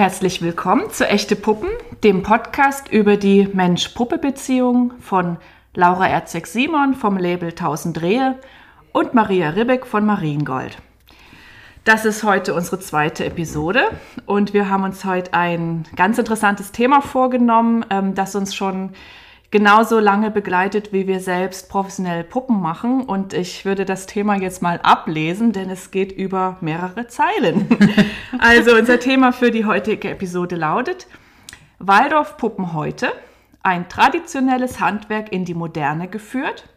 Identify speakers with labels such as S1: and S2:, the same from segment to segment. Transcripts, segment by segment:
S1: Herzlich willkommen zu Echte Puppen, dem Podcast über die Mensch-Puppe-Beziehung von Laura Erzeg-Simon vom Label 1000 Rehe und Maria Ribbeck von Mariengold. Das ist heute unsere zweite Episode und wir haben uns heute ein ganz interessantes Thema vorgenommen, ähm, das uns schon genauso lange begleitet, wie wir selbst professionell Puppen machen. Und ich würde das Thema jetzt mal ablesen, denn es geht über mehrere Zeilen. also unser Thema für die heutige Episode lautet Waldorf-Puppen heute, ein traditionelles Handwerk in die Moderne geführt,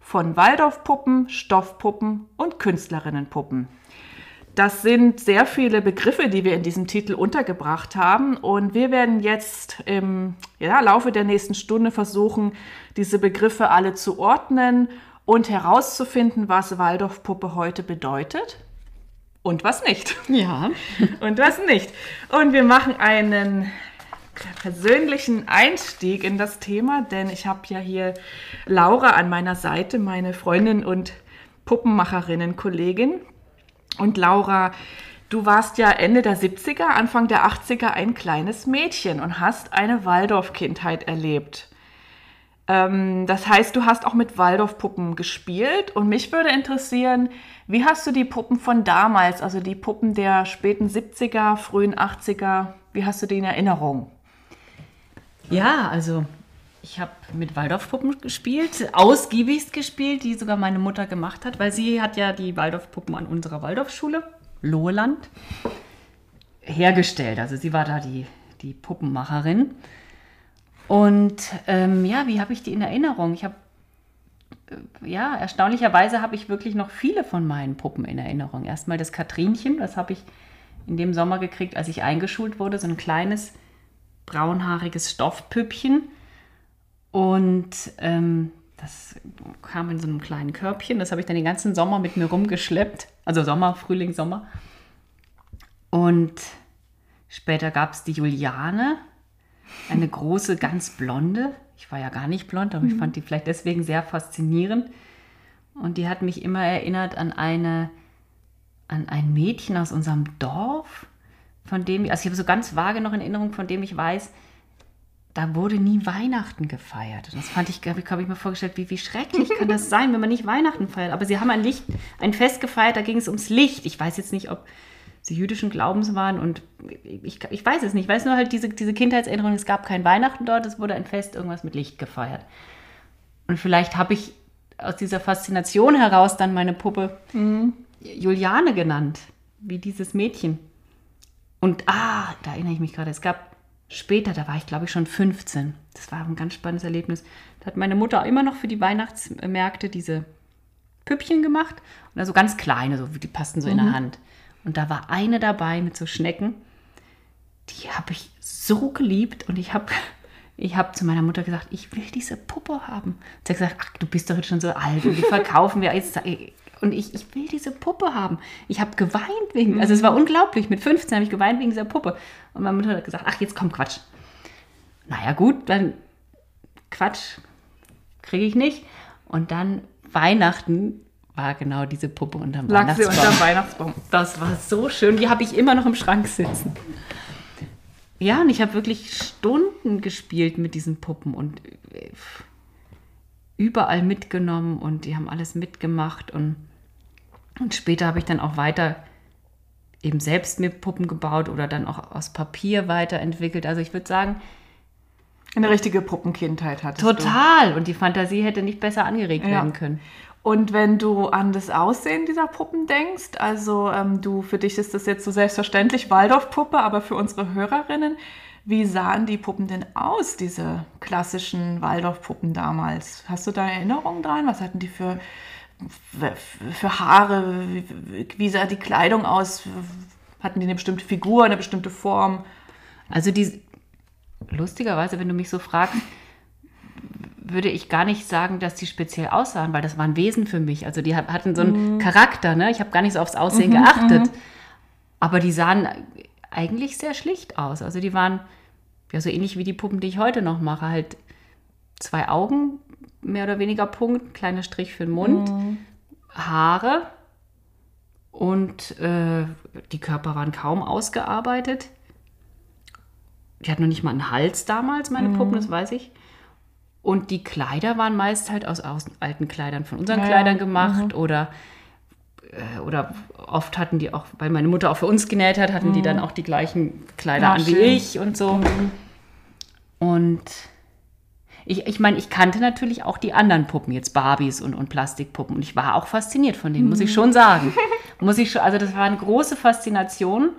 S1: von Waldorf-Puppen, Stoffpuppen und Künstlerinnenpuppen. Das sind sehr viele Begriffe, die wir in diesem Titel untergebracht haben. Und wir werden jetzt im ja, Laufe der nächsten Stunde versuchen, diese Begriffe alle zu ordnen und herauszufinden, was Waldorfpuppe heute bedeutet und was nicht.
S2: Ja.
S1: und was nicht. Und wir machen einen persönlichen Einstieg in das Thema, denn ich habe ja hier Laura an meiner Seite, meine Freundin und Puppenmacherinnen-Kollegin. Und Laura, du warst ja Ende der 70er, Anfang der 80er ein kleines Mädchen und hast eine Waldorf-Kindheit erlebt. Ähm, das heißt, du hast auch mit Waldorf-Puppen gespielt und mich würde interessieren, wie hast du die Puppen von damals, also die Puppen der späten 70er, frühen 80er, wie hast du die in Erinnerung?
S2: Ja, also ich habe mit Waldorfpuppen gespielt, ausgiebigst gespielt, die sogar meine Mutter gemacht hat, weil sie hat ja die Waldorfpuppen an unserer Waldorfschule, Loheland, hergestellt. Also sie war da die, die Puppenmacherin. Und ähm, ja, wie habe ich die in Erinnerung? Ich habe, äh, ja, erstaunlicherweise habe ich wirklich noch viele von meinen Puppen in Erinnerung. Erstmal das Katrinchen, das habe ich in dem Sommer gekriegt, als ich eingeschult wurde, so ein kleines braunhaariges Stoffpüppchen und ähm, das kam in so einem kleinen Körbchen. Das habe ich dann den ganzen Sommer mit mir rumgeschleppt. Also Sommer, Frühling, Sommer. Und später gab es die Juliane, eine große, ganz blonde. Ich war ja gar nicht blond, aber ich mhm. fand die vielleicht deswegen sehr faszinierend. Und die hat mich immer erinnert an eine, an ein Mädchen aus unserem Dorf, von dem, also ich habe so ganz vage noch in Erinnerung, von dem ich weiß, da wurde nie Weihnachten gefeiert. Das fand ich, habe ich mir vorgestellt, wie, wie schrecklich kann das sein, wenn man nicht Weihnachten feiert. Aber sie haben ein Licht, ein Fest gefeiert, da ging es ums Licht. Ich weiß jetzt nicht, ob sie jüdischen Glaubens waren und ich, ich weiß es nicht. Ich weiß nur halt diese, diese Kindheitserinnerung, es gab kein Weihnachten dort, es wurde ein Fest, irgendwas mit Licht gefeiert. Und vielleicht habe ich aus dieser Faszination heraus dann meine Puppe mhm. Juliane genannt, wie dieses Mädchen. Und ah, da erinnere ich mich gerade, es gab später, da war ich glaube ich schon 15. Das war ein ganz spannendes Erlebnis. Da hat meine Mutter immer noch für die Weihnachtsmärkte diese Püppchen gemacht. Und also ganz kleine, so die passten so mhm. in der mhm. Hand. Und da war eine dabei mit so Schnecken. Die habe ich so geliebt und ich habe ich hab zu meiner Mutter gesagt, ich will diese Puppe haben. sie hat gesagt, ach, du bist doch jetzt schon so alt und die verkaufen wir jetzt. Und ich, ich will diese Puppe haben. Ich habe geweint wegen, also es war mhm. unglaublich. Mit 15 habe ich geweint wegen dieser Puppe. Und meine Mutter hat gesagt, ach, jetzt komm, Quatsch. Naja, gut, dann Quatsch kriege ich nicht. Und dann Weihnachten war genau diese Puppe unterm
S1: Lag Weihnachtsbaum. Sie unterm Weihnachtsbaum.
S2: Das war so schön. Die habe ich immer noch im Schrank sitzen. Ja, und ich habe wirklich Stunden gespielt mit diesen Puppen und äh, überall mitgenommen und die haben alles mitgemacht und und später habe ich dann auch weiter eben selbst mir Puppen gebaut oder dann auch aus Papier weiterentwickelt. Also ich würde sagen,
S1: eine richtige Puppenkindheit hattest
S2: Total. Du. Und die Fantasie hätte nicht besser angeregt ja. werden können.
S1: Und wenn du an das Aussehen dieser Puppen denkst, also ähm, du, für dich ist das jetzt so selbstverständlich Waldorfpuppe, aber für unsere Hörerinnen, wie sahen die Puppen denn aus, diese klassischen Waldorfpuppen damals? Hast du da Erinnerungen dran? Was hatten die für für Haare? Wie sah die Kleidung aus? Hatten die eine bestimmte Figur, eine bestimmte Form?
S2: Also die, lustigerweise, wenn du mich so fragst, würde ich gar nicht sagen, dass die speziell aussahen, weil das waren Wesen für mich. Also die hatten so einen mhm. Charakter, ne? Ich habe gar nicht so aufs Aussehen mhm, geachtet. Mhm. Aber die sahen eigentlich sehr schlicht aus. Also die waren ja so ähnlich wie die Puppen, die ich heute noch mache. Halt zwei Augen, mehr oder weniger Punkt, kleiner Strich für den Mund, mhm. Haare und äh, die Körper waren kaum ausgearbeitet. die hat noch nicht mal einen Hals damals, meine Puppen, das weiß ich. Und die Kleider waren meist halt aus, aus alten Kleidern von unseren
S1: Ja.
S2: Kleidern gemacht oder äh, oder oft hatten die auch, weil meine Mutter auch für uns genäht hat, hatten die dann auch die gleichen Kleider
S1: Ja,
S2: an wie
S1: schön.
S2: ich und so. Und ich, ich meine, ich kannte natürlich auch die anderen Puppen, jetzt Barbies und, und Plastikpuppen. Und ich war auch fasziniert von denen, muss ich schon sagen. muss ich schon, also das war eine große Faszination.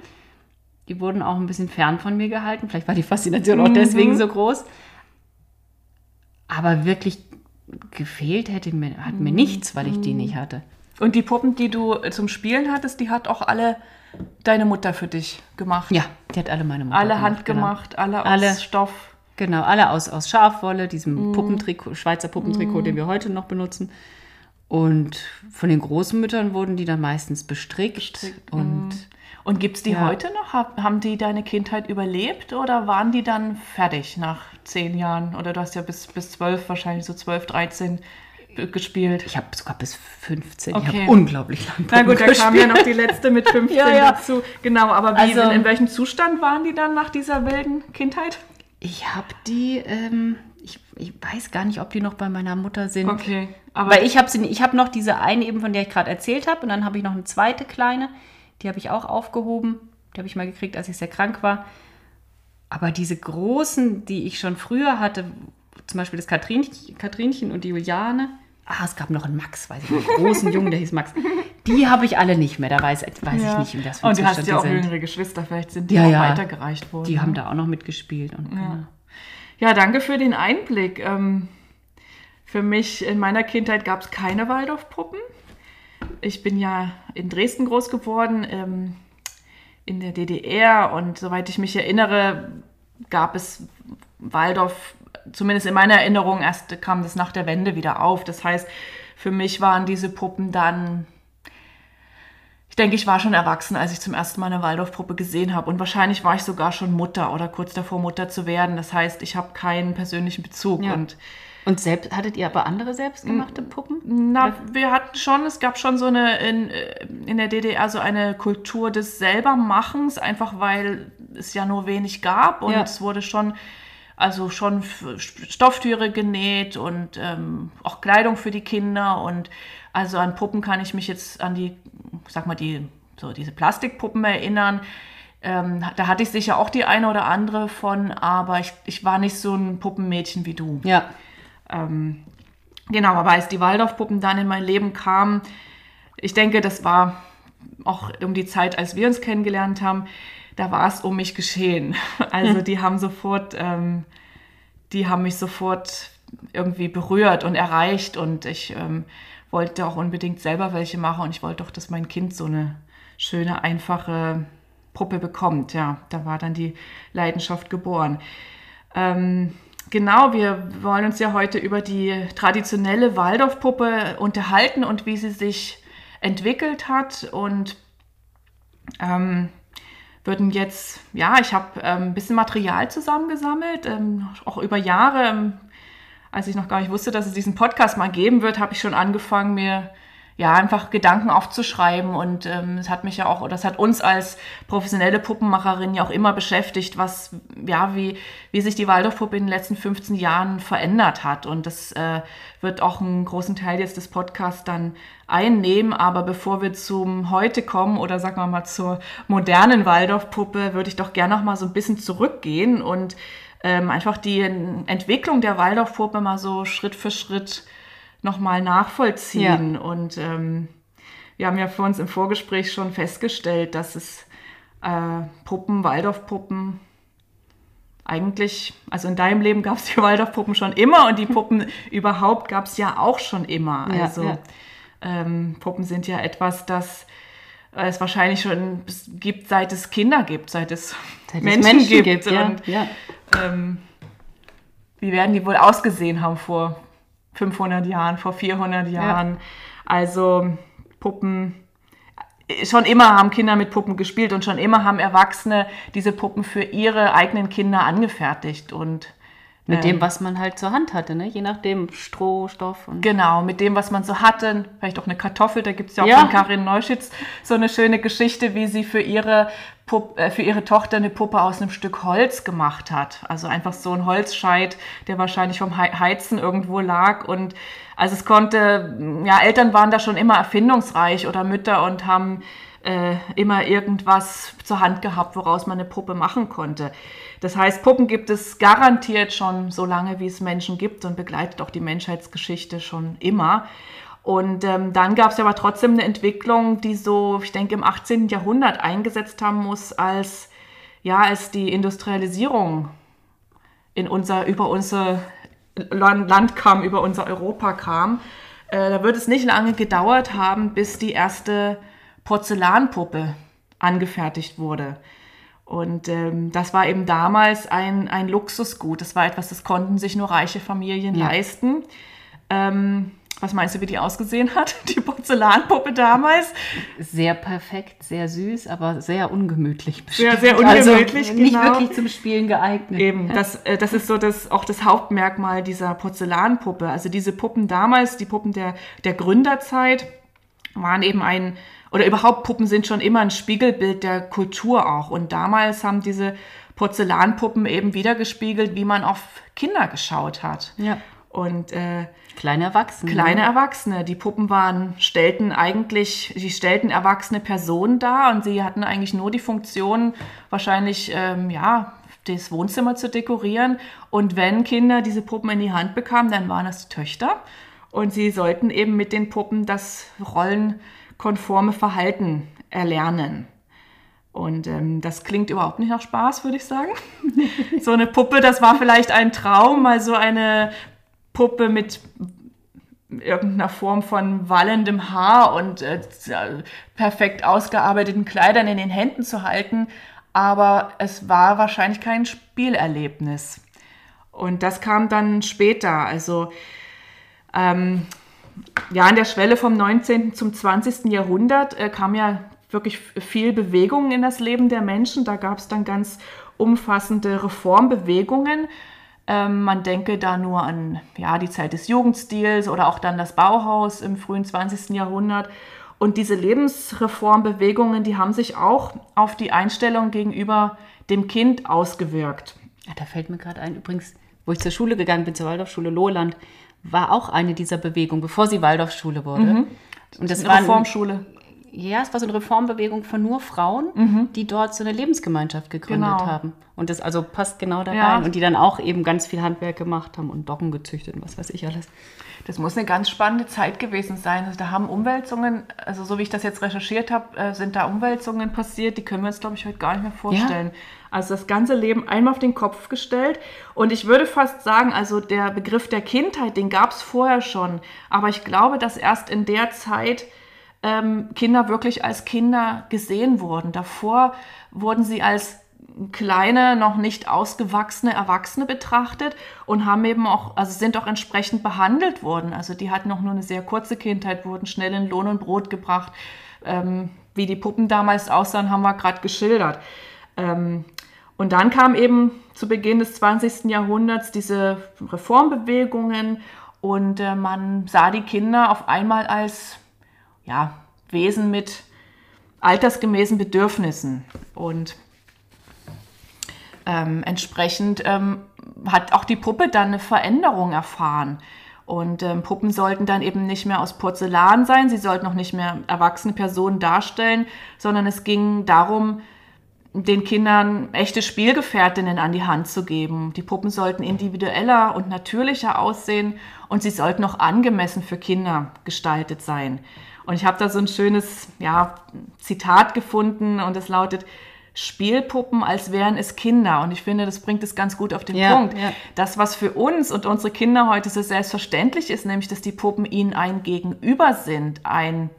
S2: Die wurden auch ein bisschen fern von mir gehalten. Vielleicht war die Faszination auch deswegen so groß. Aber wirklich gefehlt hätte mir, hat mir nichts, weil ich die nicht hatte.
S1: Und die Puppen, die du zum Spielen hattest, die hat auch alle deine Mutter für dich gemacht.
S2: Ja, die hat alle meine Mutter
S1: Alle
S2: gemacht,
S1: handgemacht, alle aus
S2: Alle.
S1: Stoff.
S2: Genau, alle aus, aus Schafwolle, diesem
S1: Mhm.
S2: Puppentrikot, Schweizer Puppentrikot, den wir heute noch benutzen. Und von den Großmüttern wurden die dann meistens bestrickt. Und
S1: Und gibt es die
S2: Ja.
S1: heute noch? Hab- Haben die deine Kindheit überlebt oder waren die dann fertig nach zehn Jahren? Oder du hast ja bis, bis zwölf, wahrscheinlich so zwölf, dreizehn gespielt.
S2: ich habe sogar bis 15. Ich
S1: Okay.
S2: habe unglaublich lange
S1: Na gut, da kam ja
S2: gespielt.
S1: noch die letzte mit 15
S2: Ja, ja.
S1: dazu. Genau, aber wie,
S2: Also-
S1: in, in welchem Zustand waren die dann nach dieser wilden Kindheit?
S2: Ich habe die, ähm, ich, ich weiß gar nicht, ob die noch bei meiner Mutter sind.
S1: Okay, aber
S2: Weil ich habe sie, ich habe noch diese eine eben, von der ich gerade erzählt habe, und dann habe ich noch eine zweite kleine, die habe ich auch aufgehoben. Die habe ich mal gekriegt, als ich sehr krank war. Aber diese großen, die ich schon früher hatte, zum Beispiel das Katrinchen, Katrinchen und die Juliane, ah, es gab noch einen Max, weiß ich nicht, einen großen Jungen, der hieß Max. Die habe ich alle nicht mehr. Da weiß, weiß
S1: ja.
S2: ich nicht, in was für
S1: Und du hast ja auch
S2: sind.
S1: jüngere Geschwister, vielleicht sind die
S2: Ja,
S1: auch
S2: ja.
S1: weitergereicht worden.
S2: Die haben da auch noch mitgespielt. Und, ja.
S1: Ja, danke für den Einblick. Ähm, für mich in meiner Kindheit gab es keine Waldorfpuppen. Ich bin ja in Dresden groß geworden, ähm, in der DDR und soweit ich mich erinnere, gab es Waldorf, zumindest in meiner Erinnerung, erst kam das nach der Wende wieder auf. Das heißt, für mich waren diese Puppen dann ich denke, ich war schon erwachsen, als ich zum ersten Mal eine Waldorfpuppe gesehen habe. Und wahrscheinlich war ich sogar schon Mutter oder kurz davor, Mutter zu werden. Das heißt, ich habe keinen persönlichen Bezug.
S2: Ja.
S1: Und
S2: und selbst, hattet ihr aber andere selbstgemachte Puppen?
S1: na, wir hatten schon, es gab schon so eine in, äh, in der DDR so eine Kultur des Selbermachens, einfach weil es ja nur wenig gab und
S2: Ja.
S1: es wurde schon, also schon Stofftüre genäht und ähm, auch Kleidung für die Kinder und also an Puppen kann ich mich jetzt an die, sag mal, die, so diese Plastikpuppen erinnern. Ähm, da hatte ich sicher auch die eine oder andere von, aber ich, ich war nicht so ein Puppenmädchen wie du.
S2: Ja.
S1: Ähm, genau, aber als die Waldorfpuppen dann in mein Leben kamen, ich denke, das war auch um die Zeit, als wir uns kennengelernt haben, da war es um mich geschehen. Also die haben sofort, ähm, die haben mich sofort irgendwie berührt und erreicht und ich ähm, wollte auch unbedingt selber welche machen und ich wollte auch, dass mein Kind so eine schöne, einfache Puppe bekommt. Ja, da war dann die Leidenschaft geboren. Ähm, genau, wir wollen uns ja heute über die traditionelle Waldorfpuppe unterhalten und wie sie sich entwickelt hat und ähm, würden jetzt, ja, ich habe ähm, ein bisschen Material zusammengesammelt, ähm, auch über Jahre. Ähm, als ich noch gar nicht wusste, dass es diesen Podcast mal geben wird, habe ich schon angefangen, mir ja einfach Gedanken aufzuschreiben. Und ähm, es hat mich ja auch, oder es hat uns als professionelle Puppenmacherin ja auch immer beschäftigt, was, ja, wie, wie sich die Waldorfpuppe in den letzten 15 Jahren verändert hat. Und das äh, wird auch einen großen Teil jetzt des Podcasts dann einnehmen. Aber bevor wir zum heute kommen oder sagen wir mal zur modernen Waldorfpuppe, würde ich doch gerne noch mal so ein bisschen zurückgehen und ähm, einfach die Entwicklung der Waldorfpuppe mal so Schritt für Schritt nochmal nachvollziehen. Und ähm, wir haben ja für uns im Vorgespräch schon festgestellt, dass es äh, Puppen, Waldorfpuppen eigentlich, also in deinem Leben gab es die Waldorfpuppen schon immer und die Puppen überhaupt gab es ja auch schon immer.
S2: Ja,
S1: also
S2: ja.
S1: Ähm, Puppen sind ja etwas, das äh, es wahrscheinlich schon gibt, seit es Kinder gibt, seit es,
S2: Seit es
S1: Menschen,
S2: Menschen
S1: gibt.
S2: gibt, ja,
S1: Und,
S2: ja.
S1: Ähm, wie werden die wohl ausgesehen haben vor 500 Jahren, vor 400 Jahren? Also Puppen, schon immer haben Kinder mit Puppen gespielt und schon immer haben Erwachsene diese Puppen für ihre eigenen Kinder angefertigt und
S2: Mit dem, was man halt zur Hand hatte, ne? je nachdem Stroh, Stoff und
S1: Genau, mit dem, was man so hatte, vielleicht auch eine Kartoffel, da gibt es ja auch
S2: Ja.
S1: von Karin Neuschitz so eine schöne Geschichte, wie sie für ihre Puppe, äh, für ihre Tochter eine Puppe aus einem Stück Holz gemacht hat. Also einfach so ein Holzscheit, der wahrscheinlich vom Heizen irgendwo lag. Und also es konnte, ja, Eltern waren da schon immer erfindungsreich oder Mütter und haben äh, immer irgendwas zur Hand gehabt, woraus man eine Puppe machen konnte. Das heißt, Puppen gibt es garantiert schon so lange, wie es Menschen gibt und begleitet auch die Menschheitsgeschichte schon immer. Und ähm, dann gab es aber trotzdem eine Entwicklung, die so, ich denke, im 18. Jahrhundert eingesetzt haben muss, als, ja, als die Industrialisierung in unser, über unser Land kam, über unser Europa kam. Äh, da wird es nicht lange gedauert haben, bis die erste Porzellanpuppe angefertigt wurde. Und ähm, das war eben damals ein, ein Luxusgut. Das war etwas, das konnten sich nur reiche Familien ja. leisten. Ähm, was meinst du, wie die ausgesehen hat, die Porzellanpuppe damals?
S2: Sehr perfekt, sehr süß, aber sehr ungemütlich.
S1: Bestimmt. Sehr, sehr ungemütlich,
S2: also Nicht genau. wirklich zum Spielen geeignet.
S1: Eben, das, äh, das ist so das, auch das Hauptmerkmal dieser Porzellanpuppe. Also diese Puppen damals, die Puppen der, der Gründerzeit, waren eben ein, oder überhaupt Puppen sind schon immer ein Spiegelbild der Kultur auch. Und damals haben diese Porzellanpuppen eben wiedergespiegelt, wie man auf Kinder geschaut hat.
S2: Ja.
S1: Und äh,
S2: kleine Erwachsene.
S1: Kleine Erwachsene. Die Puppen waren, stellten eigentlich, sie stellten erwachsene Personen dar und sie hatten eigentlich nur die Funktion, wahrscheinlich, ähm, ja, das Wohnzimmer zu dekorieren. Und wenn Kinder diese Puppen in die Hand bekamen, dann waren das die Töchter. Und sie sollten eben mit den Puppen das rollenkonforme Verhalten erlernen. Und ähm, das klingt überhaupt nicht nach Spaß, würde ich sagen. so eine Puppe, das war vielleicht ein Traum, mal so eine Puppe mit irgendeiner Form von wallendem Haar und äh, perfekt ausgearbeiteten Kleidern in den Händen zu halten. Aber es war wahrscheinlich kein Spielerlebnis. Und das kam dann später. Also ähm, ja, an der Schwelle vom 19. zum 20. Jahrhundert äh, kam ja wirklich viel Bewegung in das Leben der Menschen. Da gab es dann ganz umfassende Reformbewegungen. Ähm, man denke da nur an ja, die Zeit des Jugendstils oder auch dann das Bauhaus im frühen 20. Jahrhundert. Und diese Lebensreformbewegungen, die haben sich auch auf die Einstellung gegenüber dem Kind ausgewirkt.
S2: Ja, da fällt mir gerade ein, übrigens, wo ich zur Schule gegangen bin, zur Waldorfschule Lohland, war auch eine dieser Bewegungen, bevor sie Waldorfschule wurde.
S1: Mhm. Und das, das war eine Reformschule
S2: ja, es war so eine Reformbewegung von nur Frauen, mhm. die dort so eine Lebensgemeinschaft gegründet genau. haben. Und das also passt genau da ja. rein. Und die dann auch eben ganz viel Handwerk gemacht haben und Docken gezüchtet und was weiß ich alles.
S1: Das muss eine ganz spannende Zeit gewesen sein. Also da haben Umwälzungen, also so wie ich das jetzt recherchiert habe, äh, sind da Umwälzungen passiert, die können wir uns, glaube ich, heute gar nicht mehr vorstellen. Ja. Also das ganze Leben einmal auf den Kopf gestellt. Und ich würde fast sagen, also der Begriff der Kindheit, den gab es vorher schon. Aber ich glaube, dass erst in der Zeit ähm, Kinder wirklich als Kinder gesehen wurden. Davor wurden sie als kleine, noch nicht ausgewachsene Erwachsene betrachtet und haben eben auch, also sind auch entsprechend behandelt worden. Also die hatten auch nur eine sehr kurze Kindheit, wurden schnell in Lohn und Brot gebracht. Ähm, wie die Puppen damals aussahen, haben wir gerade geschildert. Ähm, und dann kam eben zu Beginn des 20. Jahrhunderts diese Reformbewegungen und äh, man sah die Kinder auf einmal als ja, Wesen mit altersgemäßen Bedürfnissen. Und ähm, entsprechend ähm, hat auch die Puppe dann eine Veränderung erfahren. Und ähm, Puppen sollten dann eben nicht mehr aus Porzellan sein, sie sollten auch nicht mehr erwachsene Personen darstellen, sondern es ging darum, den Kindern echte Spielgefährtinnen an die Hand zu geben. Die Puppen sollten individueller und natürlicher aussehen und sie sollten auch angemessen für Kinder gestaltet sein. Und ich habe da so ein schönes ja, Zitat gefunden und es lautet, Spielpuppen, als wären es Kinder. Und ich finde, das bringt es ganz gut auf den ja, Punkt. Ja. Das, was für uns und unsere Kinder heute so selbstverständlich ist, nämlich, dass die Puppen ihnen ein Gegenüber sind, ein,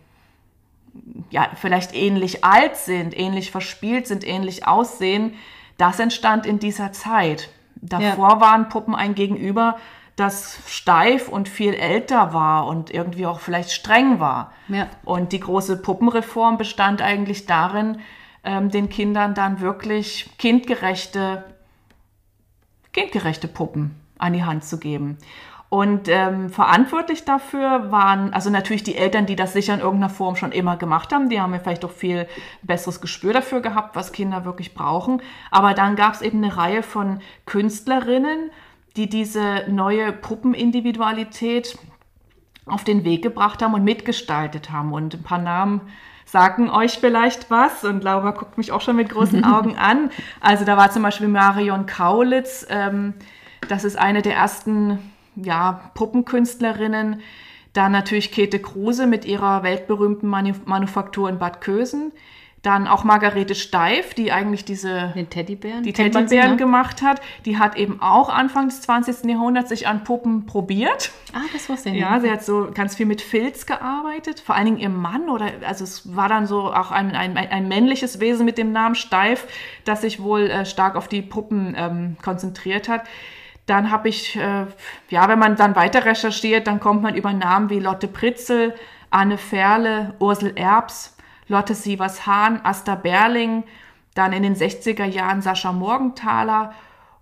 S1: ja, vielleicht ähnlich alt sind, ähnlich verspielt sind, ähnlich aussehen, das entstand in dieser Zeit. Davor ja. waren Puppen ein Gegenüber, das steif und viel älter war und irgendwie auch vielleicht streng war. Ja. Und die große Puppenreform bestand eigentlich darin, ähm, den Kindern dann wirklich kindgerechte, kindgerechte Puppen an die Hand zu geben. Und ähm, verantwortlich dafür waren also natürlich die Eltern, die das sicher in irgendeiner Form schon immer gemacht haben. Die haben ja vielleicht auch viel besseres Gespür dafür gehabt, was Kinder wirklich brauchen. Aber dann gab es eben eine Reihe von Künstlerinnen, die diese neue Puppenindividualität auf den Weg gebracht haben und mitgestaltet haben. Und ein paar Namen sagen euch vielleicht was. Und Laura guckt mich auch schon mit großen Augen an. Also da war zum Beispiel Marion Kaulitz. Ähm, das ist eine der ersten ja, Puppenkünstlerinnen. Dann natürlich Käthe Kruse mit ihrer weltberühmten Manuf Manufaktur in Bad Kösen. Dann auch Margarete Steif, die eigentlich diese
S2: Den Teddybären.
S1: die
S2: sie,
S1: Teddybären
S2: ne?
S1: gemacht hat. Die hat eben auch Anfang des 20. Jahrhunderts sich an Puppen probiert.
S2: Ah, das wusste ich
S1: Ja, sie hat so ganz viel mit Filz gearbeitet, vor allen Dingen ihr Mann oder also es war dann so auch ein, ein, ein männliches Wesen mit dem Namen Steif, das sich wohl äh, stark auf die Puppen ähm, konzentriert hat. Dann habe ich, äh, ja, wenn man dann weiter recherchiert, dann kommt man über Namen wie Lotte Pritzel, Anne Ferle, Ursel Erbs, Lotte Sievers-Hahn, Asta Berling, dann in den 60er Jahren Sascha Morgenthaler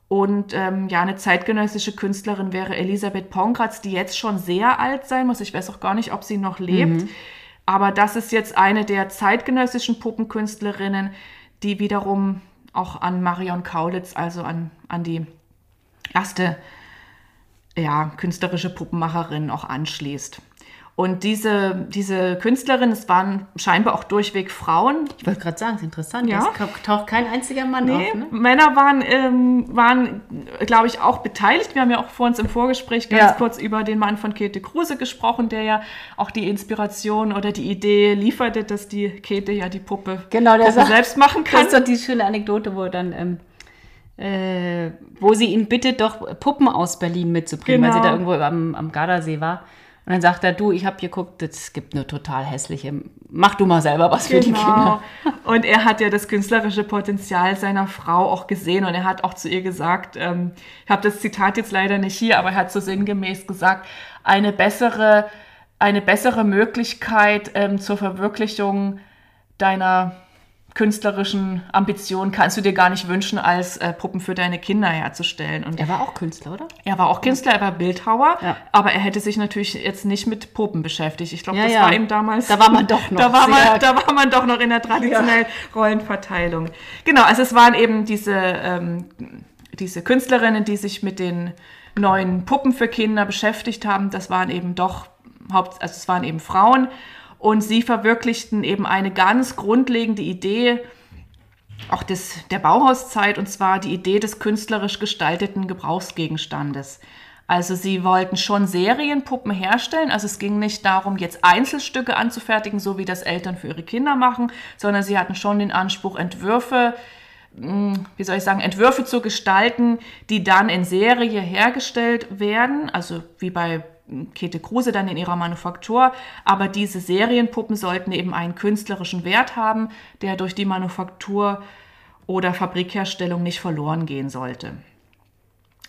S1: und ähm, ja, eine zeitgenössische Künstlerin wäre Elisabeth Ponkratz, die jetzt schon sehr alt sein muss. Ich weiß auch gar nicht, ob sie noch lebt. Aber das ist jetzt eine der zeitgenössischen Puppenkünstlerinnen, die wiederum auch an Marion Kaulitz, also an, an die erste ja, künstlerische Puppenmacherin auch anschließt. Und diese, diese Künstlerin, es waren scheinbar auch durchweg Frauen,
S2: Ich wollte gerade sagen, es ist interessant.
S1: Ja.
S2: Es taucht kein einziger Mann
S1: Nee,
S2: auf, ne?
S1: Männer waren, ähm, waren glaube ich, auch beteiligt. Wir haben ja auch vor uns im Vorgespräch ganz
S2: Ja.
S1: kurz über den Mann von Käthe Kruse gesprochen, der ja auch die Inspiration oder die Idee lieferte, dass die Käthe ja die Puppe,
S2: Genau,
S1: Puppe
S2: sagt-
S1: selbst machen
S2: Das
S1: kann.
S2: ist doch die schöne Anekdote, wo dann, ähm, äh, wo sie ihn bittet, doch Puppen aus Berlin mitzubringen, weil sie
S1: Genau.
S2: da irgendwo am, am Gardasee war. Und dann sagt er, du, ich habe geguckt, es gibt nur total hässliche. Mach du mal selber was für die Kinder.
S1: Genau. Und er hat ja das künstlerische Potenzial seiner Frau auch gesehen und er hat auch zu ihr gesagt, ähm, ich habe das Zitat jetzt leider nicht hier, aber er hat so sinngemäß gesagt, eine bessere, eine bessere Möglichkeit ähm, zur Verwirklichung deiner künstlerischen Ambition kannst du dir gar nicht wünschen, als äh, Puppen für deine Kinder herzustellen. Und
S2: Er war auch Künstler, oder?
S1: er war auch Künstler, er war Bildhauer,
S2: Ja.
S1: aber er hätte sich natürlich jetzt nicht mit Puppen beschäftigt. Ich glaube,
S2: Ja,
S1: das
S2: ja.
S1: war ihm damals.
S2: Da war man doch noch
S1: Da war, man, da war man doch noch in der traditionellen Rollenverteilung. Genau, also es waren eben diese, ähm, diese Künstlerinnen, die sich mit den neuen Puppen für Kinder beschäftigt haben. Das waren eben doch Haupt, also es waren eben Frauen und sie verwirklichten eben eine ganz grundlegende Idee, auch des, der Bauhauszeit, und zwar die Idee des künstlerisch gestalteten Gebrauchsgegenstandes. Also sie wollten schon Serienpuppen herstellen, also es ging nicht darum, jetzt Einzelstücke anzufertigen, so wie das Eltern für ihre Kinder machen, sondern sie hatten schon den Anspruch, Entwürfe, mh, wie soll ich sagen, Entwürfe zu gestalten, die dann in Serie hergestellt werden, also wie bei Käthe Kruse dann in ihrer Manufaktur. Aber diese Serienpuppen sollten eben einen künstlerischen Wert haben, der durch die Manufaktur oder Fabrikherstellung nicht verloren gehen sollte.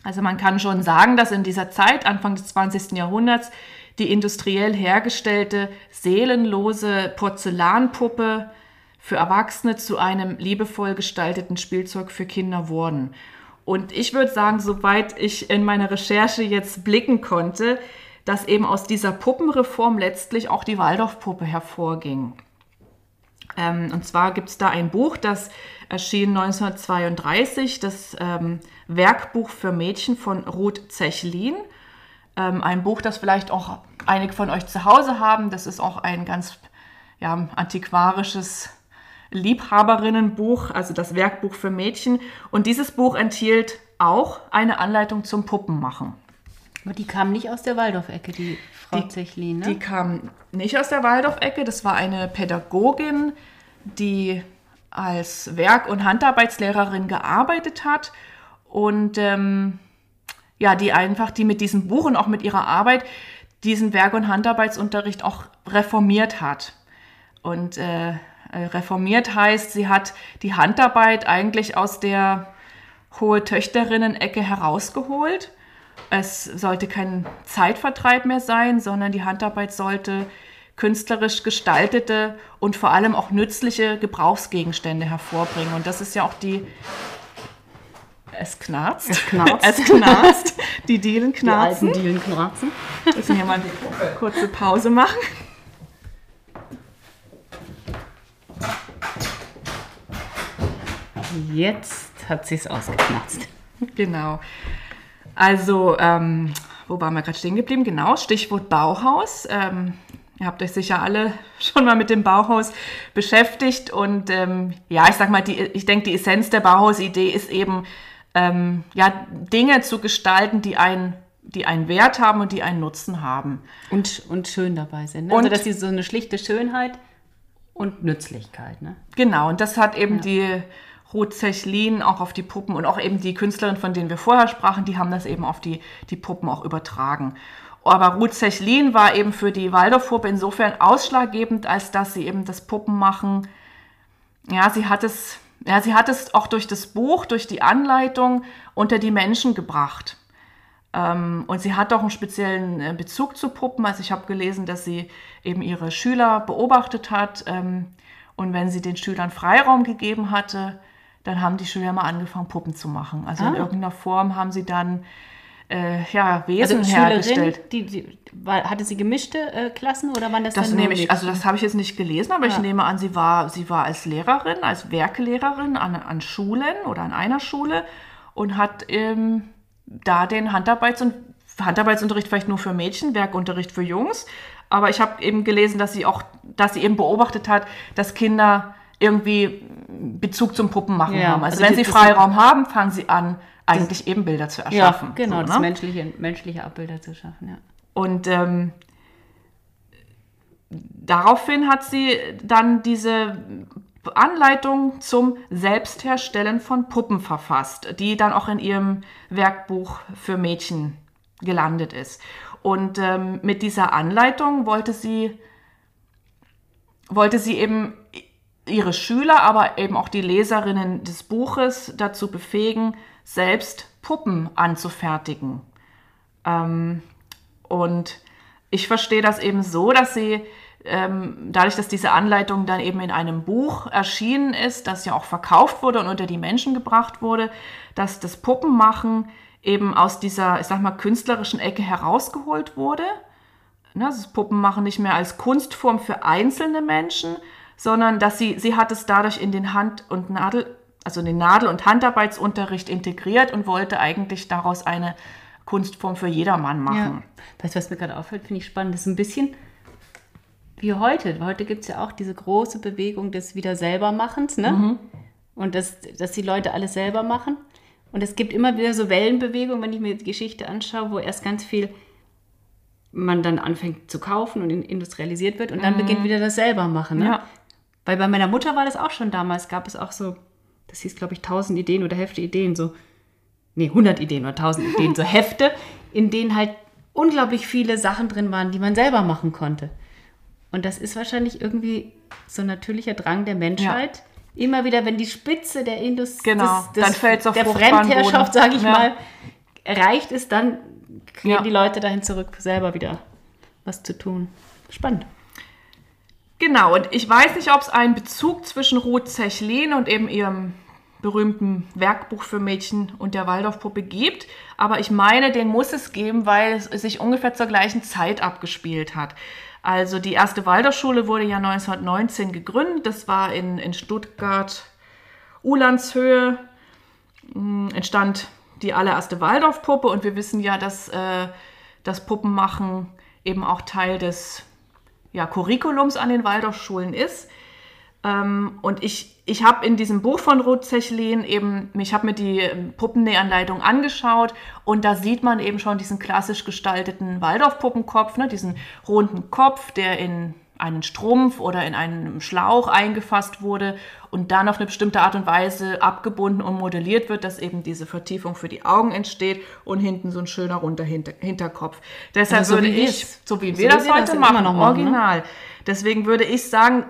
S1: Also man kann schon sagen, dass in dieser Zeit, Anfang des 20. Jahrhunderts, die industriell hergestellte seelenlose Porzellanpuppe für Erwachsene zu einem liebevoll gestalteten Spielzeug für Kinder wurden. Und ich würde sagen, soweit ich in meiner Recherche jetzt blicken konnte, dass eben aus dieser Puppenreform letztlich auch die Waldorfpuppe hervorging. Ähm, und zwar gibt es da ein Buch, das erschien 1932, das ähm, Werkbuch für Mädchen von Ruth Zechlin. Ähm, ein Buch, das vielleicht auch einige von euch zu Hause haben. Das ist auch ein ganz ja, antiquarisches Liebhaberinnenbuch, also das Werkbuch für Mädchen. Und dieses Buch enthielt auch eine Anleitung zum Puppenmachen.
S2: Aber die kam nicht aus der Waldorf-Ecke, die Frau Zechlin, ne?
S1: Die kam nicht aus der Waldorf-Ecke. Das war eine Pädagogin, die als Werk- und Handarbeitslehrerin gearbeitet hat und ähm, ja, die einfach, die mit diesem Buch und auch mit ihrer Arbeit diesen Werk- und Handarbeitsunterricht auch reformiert hat. Und äh, reformiert heißt, sie hat die Handarbeit eigentlich aus der hohe Töchterinnen-Ecke herausgeholt. Es sollte kein Zeitvertreib mehr sein, sondern die Handarbeit sollte künstlerisch gestaltete und vor allem auch nützliche Gebrauchsgegenstände hervorbringen. Und das ist ja auch die Es knarzt.
S2: Es knarzt.
S1: es knarzt. Die Dielen
S2: Die alten
S1: knarzen.
S2: Dielen knarzen.
S1: Wir müssen hier mal eine kurze Pause machen.
S2: Jetzt hat sie es ausgeknarzt.
S1: Genau. Also, ähm, wo waren wir gerade stehen geblieben? Genau, Stichwort Bauhaus. Ähm, ihr habt euch sicher alle schon mal mit dem Bauhaus beschäftigt. Und ähm, ja, ich sag mal, die, ich denke, die Essenz der Bauhausidee ist eben, ähm, ja, Dinge zu gestalten, die einen, die einen Wert haben und die einen Nutzen haben.
S2: Und, und schön dabei sind. Ne?
S1: Und-
S2: also, dass sie so eine schlichte Schönheit und Nützlichkeit. Ne?
S1: Genau, und das hat eben die Ruth Zechlin auch auf die Puppen und auch eben die Künstlerin, von denen wir vorher sprachen, die haben das eben auf die, die Puppen auch übertragen. Aber Ruth Zechlin war eben für die Waldorfpuppe insofern ausschlaggebend, als dass sie eben das Puppenmachen, ja, sie hat es, ja, sie hat es auch durch das Buch, durch die Anleitung unter die Menschen gebracht. Ähm, und sie hat auch einen speziellen äh, Bezug zu Puppen. Also ich habe gelesen, dass sie eben ihre Schüler beobachtet hat. Ähm, und wenn sie den Schülern Freiraum gegeben hatte, dann haben die Schüler mal angefangen, Puppen zu machen. Also in
S2: Ah.
S1: irgendeiner Form haben sie dann äh, ja, Wesen
S2: Also
S1: hergestellt.
S2: Schülerin, die, die, war, hatte sie gemischte äh, Klassen oder waren das,
S1: Das
S2: dann
S1: nehme ich, also das habe ich jetzt nicht gelesen, aber ich
S2: Ja.
S1: nehme an, sie war, sie war als Lehrerin, als Werkelehrerin an, an Schulen oder an einer Schule und hat ähm, da den Handarbeits- und Handarbeitsunterricht vielleicht nur für Mädchen, Werkunterricht für Jungs. Aber ich habe eben gelesen, dass sie auch, dass sie eben beobachtet hat, dass Kinder irgendwie Bezug zum Puppenmachen
S2: Ja,
S1: haben. Also,
S2: also
S1: wenn
S2: die-
S1: sie Freiraum haben, fangen sie an, eigentlich eben Bilder zu
S2: ja,
S1: erschaffen.
S2: genau,
S1: So,
S2: das
S1: ne?
S2: menschliche, menschliche Abbilder zu schaffen. Ja.
S1: Und ähm, daraufhin hat sie dann diese Anleitung zum Selbstherstellen von Puppen verfasst, die dann auch in ihrem Werkbuch für Mädchen gelandet ist. Und ähm, mit dieser Anleitung wollte sie, wollte sie eben ihre Schüler, aber eben auch die Leserinnen des Buches dazu befähigen, selbst Puppen anzufertigen. Ähm, und ich verstehe das eben so, dass sie ähm, dadurch, dass diese Anleitung dann eben in einem Buch erschienen ist, das ja auch verkauft wurde und unter die Menschen gebracht wurde, dass das Puppenmachen eben aus dieser, ich sag mal, künstlerischen Ecke herausgeholt wurde. Ne, das Puppenmachen nicht mehr als Kunstform für einzelne Menschen, sondern dass sie, sie hat es dadurch in den Hand- und Nadel, also in den Nadel- und Handarbeitsunterricht integriert und wollte eigentlich daraus eine Kunstform für jedermann machen.
S2: Ja. Weißt du, was mir gerade auffällt, finde ich spannend. Das ist ein bisschen wie heute. Heute gibt es ja auch diese große Bewegung des wieder selbermachens, ne?
S1: Mhm.
S2: Und dass, dass die Leute alles selber machen. Und es gibt immer wieder so Wellenbewegungen, wenn ich mir die Geschichte anschaue, wo erst ganz viel man dann anfängt zu kaufen und in- industrialisiert wird und dann beginnt wieder das selber machen. Ne?
S1: Mhm. Ja.
S2: Weil bei meiner Mutter war das auch schon damals, gab es auch so, das hieß glaube ich 1000 Ideen oder Hefte Ideen, so, nee, 100 Ideen oder 1000 Ideen, so Hefte, in denen halt unglaublich viele Sachen drin waren, die man selber machen konnte. Und das ist wahrscheinlich irgendwie so ein natürlicher Drang der Menschheit. Immer wieder, wenn die Spitze der Industrie,
S1: Genau, dann fällt's auf
S2: der Fremdherrschaft, sage ich
S1: Ja.
S2: mal, erreicht ist, dann gehen
S1: Ja.
S2: die Leute dahin zurück, selber wieder was zu tun. Spannend.
S1: Genau, und ich weiß nicht, ob es einen Bezug zwischen Ruth Zechlin und eben ihrem berühmten Werkbuch für Mädchen und der Waldorfpuppe gibt, aber ich meine, den muss es geben, weil es sich ungefähr zur gleichen Zeit abgespielt hat. Also die erste Waldorfschule wurde ja 1919 gegründet, das war in, in Stuttgart, Ulandshöhe, mh, entstand die allererste Waldorfpuppe. Und wir wissen ja, dass äh, das Puppenmachen eben auch Teil des ja, Curriculums an den Waldorfschulen ist. Ähm, und ich, ich habe in diesem Buch von Ruth Zechlin eben, ich habe mir die ähm, Puppennähanleitung angeschaut und da sieht man eben schon diesen klassisch gestalteten Waldorfpuppenkopf, ne, diesen runden Kopf, der in einen Strumpf oder in einen Schlauch eingefasst wurde und dann auf eine bestimmte Art und Weise abgebunden und modelliert wird, dass eben diese Vertiefung für die Augen entsteht und hinten so ein schöner runder Hinter Hinterkopf. Deshalb
S2: Also so
S1: würde
S2: wie
S1: ich,
S2: es-
S1: so wie
S2: so
S1: wir
S2: wie
S1: das
S2: das
S1: heute
S2: immer
S1: machen,
S2: noch machen, ne?
S1: original. Deswegen würde ich sagen,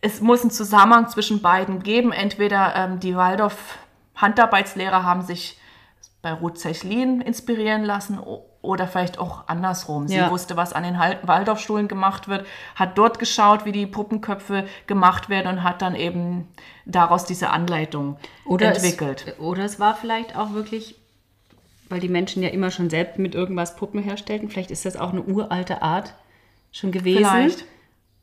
S1: es muss einen Zusammenhang zwischen beiden geben. Entweder ähm, die Waldorf-Handarbeitslehrer haben sich bei Ruth Zechlin inspirieren lassen oder vielleicht auch andersrum. Sie
S2: Ja.
S1: wusste, was an den Waldorfschulen gemacht wird, hat dort geschaut, wie die Puppenköpfe gemacht werden und hat dann eben daraus diese Anleitung entwickelt.
S2: Es, oder es war vielleicht auch wirklich, weil die Menschen ja immer schon selbst mit irgendwas Puppen herstellten, vielleicht ist das auch eine uralte Art schon gewesen.
S1: Vielleicht.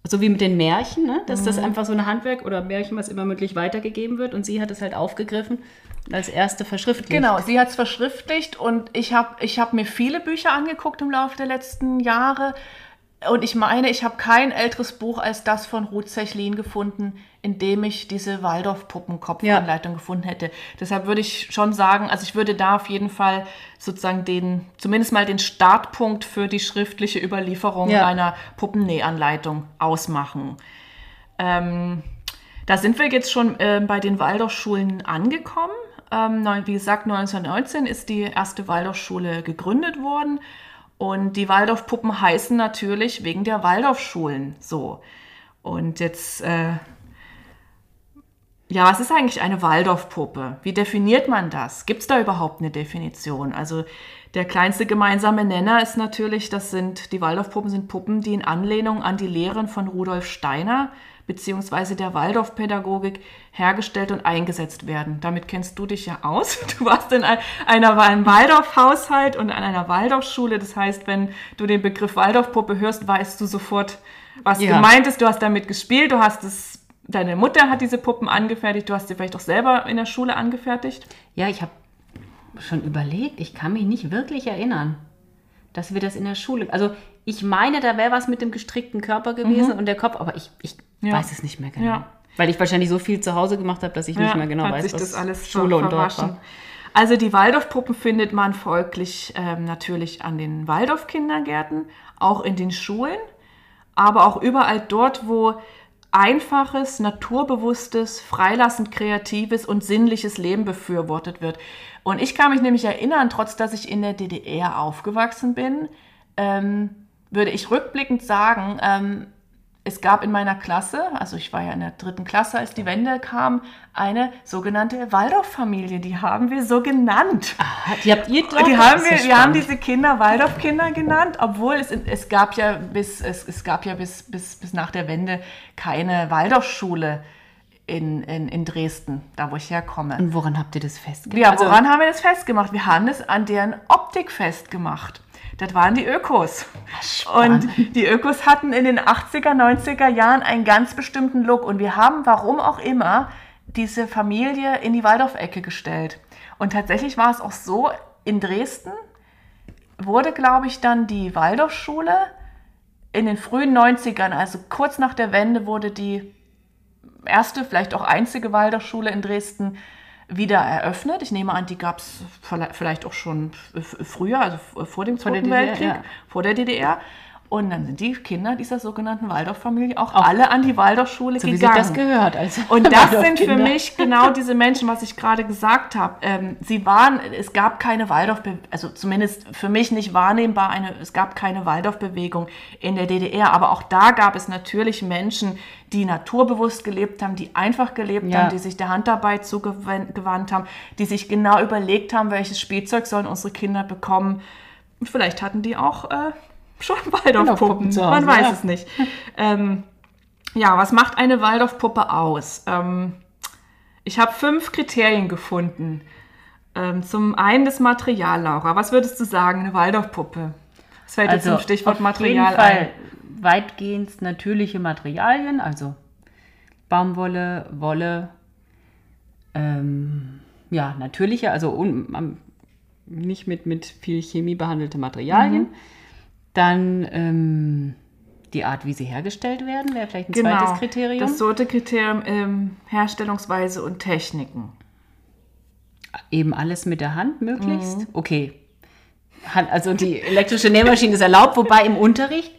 S2: So wie mit den Märchen, ne? dass das einfach so ein Handwerk oder Märchen, was immer mündlich weitergegeben wird und sie hat es halt aufgegriffen und als erste verschriftlicht.
S1: Genau, sie hat es verschriftlicht und ich habe ich hab mir viele Bücher angeguckt im Laufe der letzten Jahre. Und ich meine, ich habe kein älteres Buch als das von Ruth Zechlin gefunden, in dem ich diese Waldorf-Puppenkopfanleitung gefunden hätte. Deshalb würde ich schon sagen, also ich würde da auf jeden Fall sozusagen den, zumindest mal den Startpunkt für die schriftliche Überlieferung
S2: Ja.
S1: einer Puppennähanleitung ausmachen. Ähm, da sind wir jetzt schon äh, bei den Waldorfschulen angekommen. Ähm, wie gesagt, 1919 ist die erste Waldorfschule gegründet worden. Und die Waldorfpuppen heißen natürlich wegen der Waldorfschulen so. Und jetzt, äh, ja, was ist eigentlich eine Waldorfpuppe? Wie definiert man das? Gibt es da überhaupt eine Definition? Also der kleinste gemeinsame Nenner ist natürlich, das sind, die Waldorfpuppen sind Puppen, die in Anlehnung an die Lehren von Rudolf Steiner beziehungsweise der Waldorfpädagogik hergestellt und eingesetzt werden. Damit kennst du dich ja aus. Du warst in ein- einer, einem Waldorf-Haushalt und an einer Waldorfschule. Das heißt, wenn du den Begriff Waldorfpuppe hörst, weißt du sofort, was
S2: Ja.
S1: gemeint ist. Du hast damit gespielt, du hast es, deine Mutter hat diese Puppen angefertigt, du hast sie vielleicht auch selber in der Schule angefertigt.
S2: Ja, ich habe schon überlegt, ich kann mich nicht wirklich erinnern, dass wir das in der Schule. Also ich meine, da wäre was mit dem gestrickten Körper gewesen und der Kopf, aber ich, ich
S1: Ja.
S2: weiß es nicht mehr genau.
S1: Ja.
S2: Weil ich wahrscheinlich so viel zu Hause gemacht habe, dass ich nicht mehr genau weiß,
S1: sich
S2: was
S1: das alles
S2: Schule und Dorf war.
S1: Also die Waldorfpuppen findet man folglich ähm, natürlich an den Waldorf-Kindergärten, auch in den Schulen, aber auch überall dort, wo einfaches, naturbewusstes, freilassend kreatives und sinnliches Leben befürwortet wird. Und ich kann mich nämlich erinnern, trotz dass ich in der DDR aufgewachsen bin, ähm, würde ich rückblickend sagen, ähm, es gab in meiner Klasse, also ich war ja in der dritten Klasse, als die Wende kam, eine sogenannte Waldorf-Familie. Die haben wir so genannt.
S2: Ah, Die habt ihr dort?
S1: Die haben wir, wir haben diese Kinder Waldorf-Kinder genannt, obwohl es, es gab ja bis, es, es gab ja bis, bis, bis nach der Wende keine Waldorfschule in, in, in Dresden, da wo ich herkomme.
S2: Und woran habt ihr das festgelegt?
S1: Ja,
S2: Also,
S1: woran haben wir das festgemacht? Wir haben es an deren Optik festgemacht. Das waren die Ökos. Und die Ökos hatten in den 80er, 90er Jahren einen ganz bestimmten Look. Und wir haben, warum auch immer, diese Familie in die Waldorf-Ecke gestellt. Und tatsächlich war es auch so, in Dresden wurde, glaube ich, dann die Waldorfschule in den frühen 90ern, also kurz nach der Wende, wurde die erste, vielleicht auch einzige Waldorfschule in Dresden wieder eröffnet. Ich nehme an, die gab es vielleicht auch schon früher, also vor dem Zweiten
S2: DDR,
S1: Weltkrieg,
S2: ja.
S1: vor der DDR. Und dann sind die Kinder dieser sogenannten Waldorf-Familie auch, alle an die Waldorfschule
S2: so wie sich
S1: gegangen.
S2: das gehört. Also
S1: Und das sind für mich genau diese Menschen, was ich gerade gesagt habe. Ähm, sie waren, es gab keine Waldorf, also zumindest für mich nicht wahrnehmbar, eine, es gab keine Waldorfbewegung in der DDR. Aber auch da gab es natürlich Menschen, die naturbewusst gelebt haben, die einfach gelebt
S2: Ja.
S1: haben, die sich der Handarbeit zugewandt haben, die sich genau überlegt haben, welches Spielzeug sollen unsere Kinder bekommen. Und vielleicht hatten die auch äh, schon Waldorfpuppen.
S2: Hause,
S1: Man weiß
S2: ja.
S1: es nicht. Ähm, ja, was macht eine Waldorfpuppe aus? Ähm, ich habe fünf Kriterien gefunden. Ähm, zum einen das Material, Laura. Was würdest du sagen, eine Waldorfpuppe? Was fällt jetzt zum Stichwort
S2: Also auf
S1: Material
S2: jeden Fall
S1: ein?
S2: weitgehend natürliche Materialien, also Baumwolle, Wolle, ähm, ja, natürliche, also un, nicht mit, mit viel Chemie behandelte Materialien.
S1: Mhm.
S2: Dann ähm, die Art, wie sie hergestellt werden, wäre vielleicht ein
S1: Genau,
S2: zweites Kriterium.
S1: das zweite Kriterium ähm, Herstellungsweise und Techniken.
S2: Eben alles mit der Hand möglichst.
S1: Mhm.
S2: Okay. Hand, also die elektrische Nähmaschine ist erlaubt, wobei im Unterricht,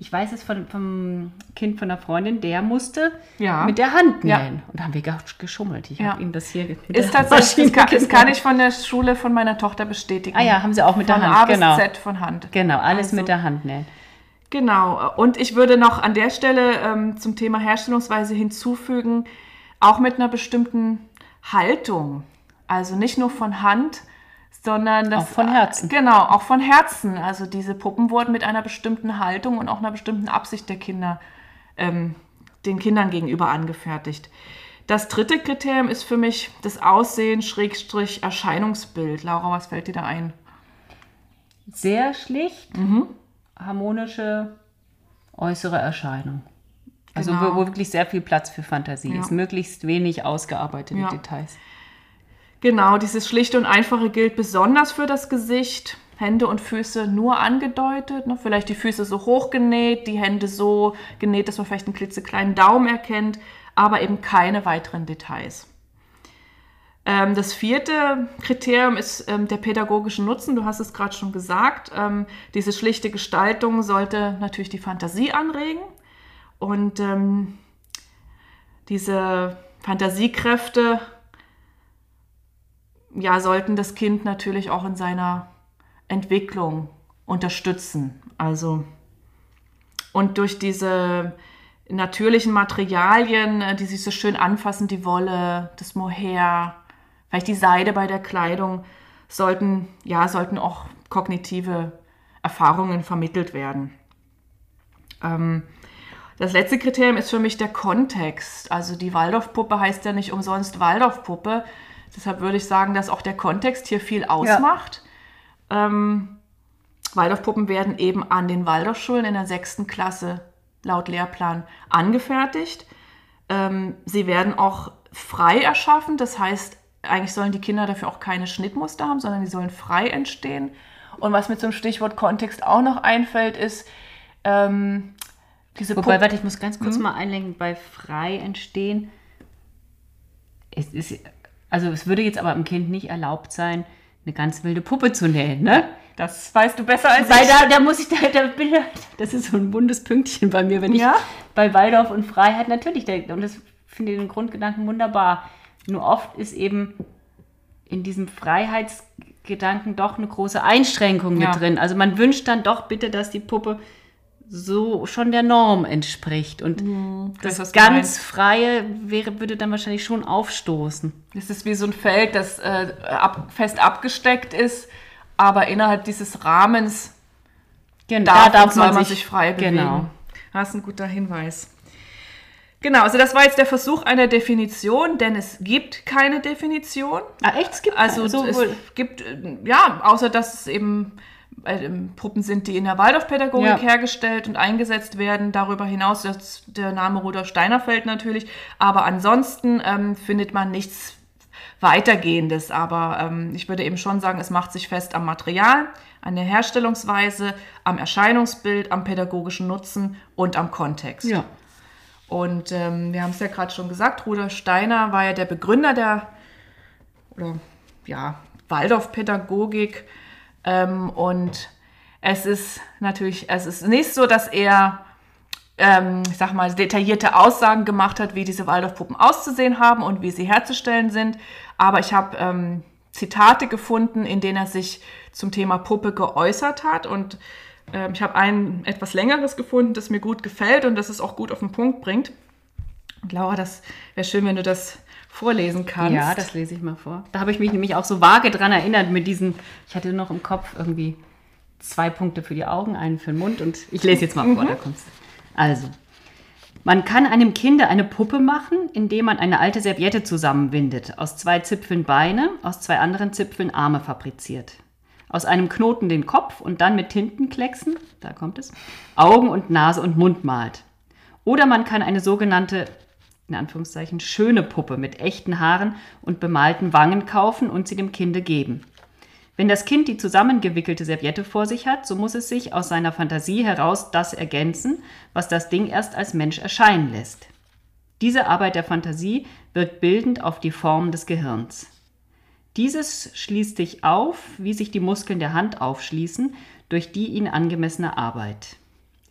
S2: ich weiß es von, vom Kind von einer Freundin, der musste
S1: Ja.
S2: mit der Hand
S1: Ja.
S2: nähen. Und da haben wir geschummelt. Ich
S1: Ja.
S2: habe ihm das hier mit
S1: Ist
S2: der
S1: tatsächlich, das kann, das kann ich von der Schule von meiner Tochter bestätigen.
S2: Ah ja, haben sie auch mit
S1: von
S2: der
S1: A
S2: Hand,
S1: bis
S2: genau.
S1: Z von Hand.
S2: Genau, alles
S1: Also-
S2: mit der Hand nähen.
S1: Genau. Und ich würde noch an der Stelle ähm, zum Thema Herstellungsweise hinzufügen, auch mit einer bestimmten Haltung. Also nicht nur von Hand, sondern das
S2: Auch von Herzen.
S1: Genau, auch von Herzen. Also diese Puppen wurden mit einer bestimmten Haltung und auch einer bestimmten Absicht der Kinder, ähm, den Kindern gegenüber angefertigt. Das dritte Kriterium ist für mich das Aussehen, Schrägstrich, Erscheinungsbild. Laura, was fällt dir da ein?
S2: Sehr schlicht,
S1: Mhm.
S2: harmonische äußere Erscheinung. Also
S1: Genau.
S2: wo, wo wirklich sehr viel Platz für Fantasie
S1: Ja.
S2: ist. Möglichst wenig ausgearbeitete
S1: Ja.
S2: Details.
S1: Genau, dieses Schlichte und Einfache gilt besonders für das Gesicht. Hände und Füße nur angedeutet, ne? vielleicht die Füße so hoch genäht, die Hände so genäht, dass man vielleicht einen klitzekleinen Daumen erkennt, aber eben keine weiteren Details. Ähm, das vierte Kriterium ist ähm, der pädagogische Nutzen. Du hast es gerade schon gesagt. Ähm, diese schlichte Gestaltung sollte natürlich die Fantasie anregen und ähm, diese Fantasiekräfte ja, sollten das Kind natürlich auch in seiner Entwicklung unterstützen. Also und durch diese natürlichen Materialien, äh, die sich so schön anfassen, die Wolle, das Mohair, vielleicht die Seide bei der Kleidung, sollten ja sollten auch kognitive Erfahrungen vermittelt werden. Ähm, das letzte Kriterium ist für mich der Kontext. Also die Waldorfpuppe heißt ja nicht umsonst Waldorfpuppe. Deshalb würde ich sagen, dass auch der Kontext hier viel ausmacht. Ähm, Waldorfpuppen werden eben an den Waldorfschulen in der sechsten Klasse laut Lehrplan angefertigt. Ähm, sie werden auch frei erschaffen. Das heißt, eigentlich sollen die Kinder dafür auch keine Schnittmuster haben, sondern die sollen frei entstehen. Und was mir zum Stichwort Kontext auch noch einfällt, ist, ähm, diese
S2: Wobei,
S1: Puppen-
S2: warte, ich muss ganz kurz
S1: Mhm.
S2: mal einlenken, bei frei entstehen. Es ist, also es würde jetzt aber im Kind nicht erlaubt sein, eine ganz wilde Puppe zu nähen, ne?
S1: Das weißt du besser als
S2: Weil
S1: ich.
S2: da, da muss ich, da, da bin ich, das ist so ein buntes Pünktchen bei mir, wenn ich
S1: Ja?
S2: bei Waldorf und Freiheit natürlich, der, und das finde ich den Grundgedanken wunderbar. Nur oft ist eben in diesem Freiheitsgedanken doch eine große Einschränkung mit
S1: Ja.
S2: drin. Also man wünscht dann doch bitte, dass die Puppe so schon der Norm entspricht. Und
S1: das,
S2: das
S1: du
S2: ganz. Freie wäre, würde dann wahrscheinlich schon aufstoßen.
S1: Es ist wie so ein Feld, das äh, ab, fest abgesteckt ist, aber innerhalb dieses Rahmens
S2: Genau,
S1: darf, und soll man sich frei bewegen.
S2: Genau.
S1: Das ist ein guter Hinweis. Genau, also das war jetzt der Versuch einer Definition, denn es gibt keine Definition.
S2: Ah, echt? Es gibt
S1: Also
S2: so
S1: es
S2: wohl-
S1: gibt, äh, ja, außer dass es eben Puppen sind, die in der Waldorfpädagogik
S2: Ja.
S1: hergestellt und eingesetzt werden. Darüber hinaus das, der Name Rudolf Steiner fällt natürlich. Aber ansonsten ähm, findet man nichts weitergehendes. Aber ähm, ich würde eben schon sagen, es macht sich fest am Material, an der Herstellungsweise, am Erscheinungsbild, am pädagogischen Nutzen und am Kontext.
S2: Ja.
S1: Und ähm, wir haben es ja gerade schon gesagt, Rudolf Steiner war ja der Begründer der oder, ja, Waldorfpädagogik. Ähm, und es ist natürlich, es ist nicht so, dass er, ähm, ich sag mal, detaillierte Aussagen gemacht hat, wie diese Waldorfpuppen auszusehen haben und wie sie herzustellen sind. Aber ich habe ähm, Zitate gefunden, in denen er sich zum Thema Puppe geäußert hat. Und ähm, ich habe ein etwas längeres gefunden, das mir gut gefällt und das es auch gut auf den Punkt bringt. Und Laura, das wäre schön, wenn du das vorlesen kannst.
S2: Ja, das lese ich mal vor. Da habe ich mich nämlich auch so vage dran erinnert mit diesen, ich hatte noch im Kopf irgendwie zwei Punkte für die Augen, einen für den Mund und ich lese jetzt mal vor, da kommst du. Also, man kann einem Kinde eine Puppe machen, indem man eine alte Serviette zusammenwindet, aus zwei Zipfeln Beine, aus zwei anderen Zipfeln Arme fabriziert. Aus einem Knoten den Kopf und dann mit Tintenklecksen, da kommt es, Augen und Nase und Mund malt. Oder man kann eine sogenannte, in Anführungszeichen, schöne Puppe mit echten Haaren und bemalten Wangen kaufen und sie dem Kinde geben. Wenn das Kind die zusammengewickelte Serviette vor sich hat, so muss es sich aus seiner Fantasie heraus das ergänzen, was das Ding erst als Mensch erscheinen lässt. Diese Arbeit der Fantasie wirkt bildend auf die Form des Gehirns. Dieses schließt sich auf, wie sich die Muskeln der Hand aufschließen, durch die ihnen angemessene Arbeit.